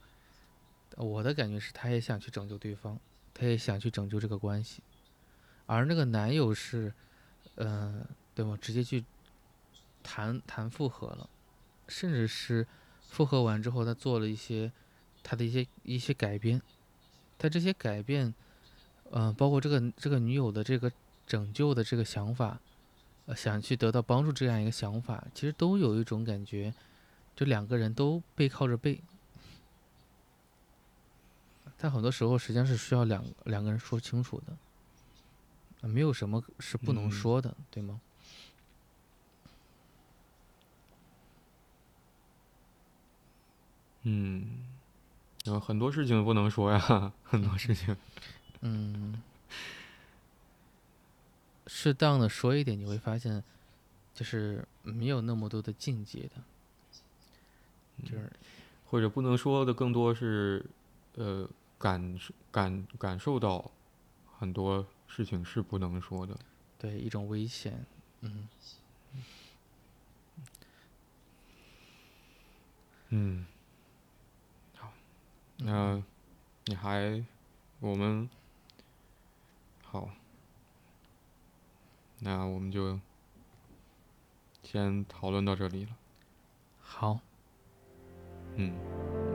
我的感觉是，他也想去拯救对方，他也想去拯救这个关系。而那个男友是，呃，对吗？直接去谈谈复合了，甚至是复合完之后，他做了一些他的一些一些改编。他这些改变，嗯、呃，包括这个这个女友的这个拯救的这个想法，呃，想去得到帮助这样一个想法，其实都有一种感觉，就两个人都背靠着背。但很多时候，实际上是需要两两个人说清楚的。没有什么是不能说的，嗯、对吗？嗯，有很多事情不能说呀，很多事情。嗯，适当的说一点，你会发现，就是没有那么多的境界的，就是、嗯、或者不能说的更多是，呃，感感感受到很多。事情是不能说的，对一种危险，嗯，嗯，好，那你还我们好，那我们就先讨论到这里了。好，嗯。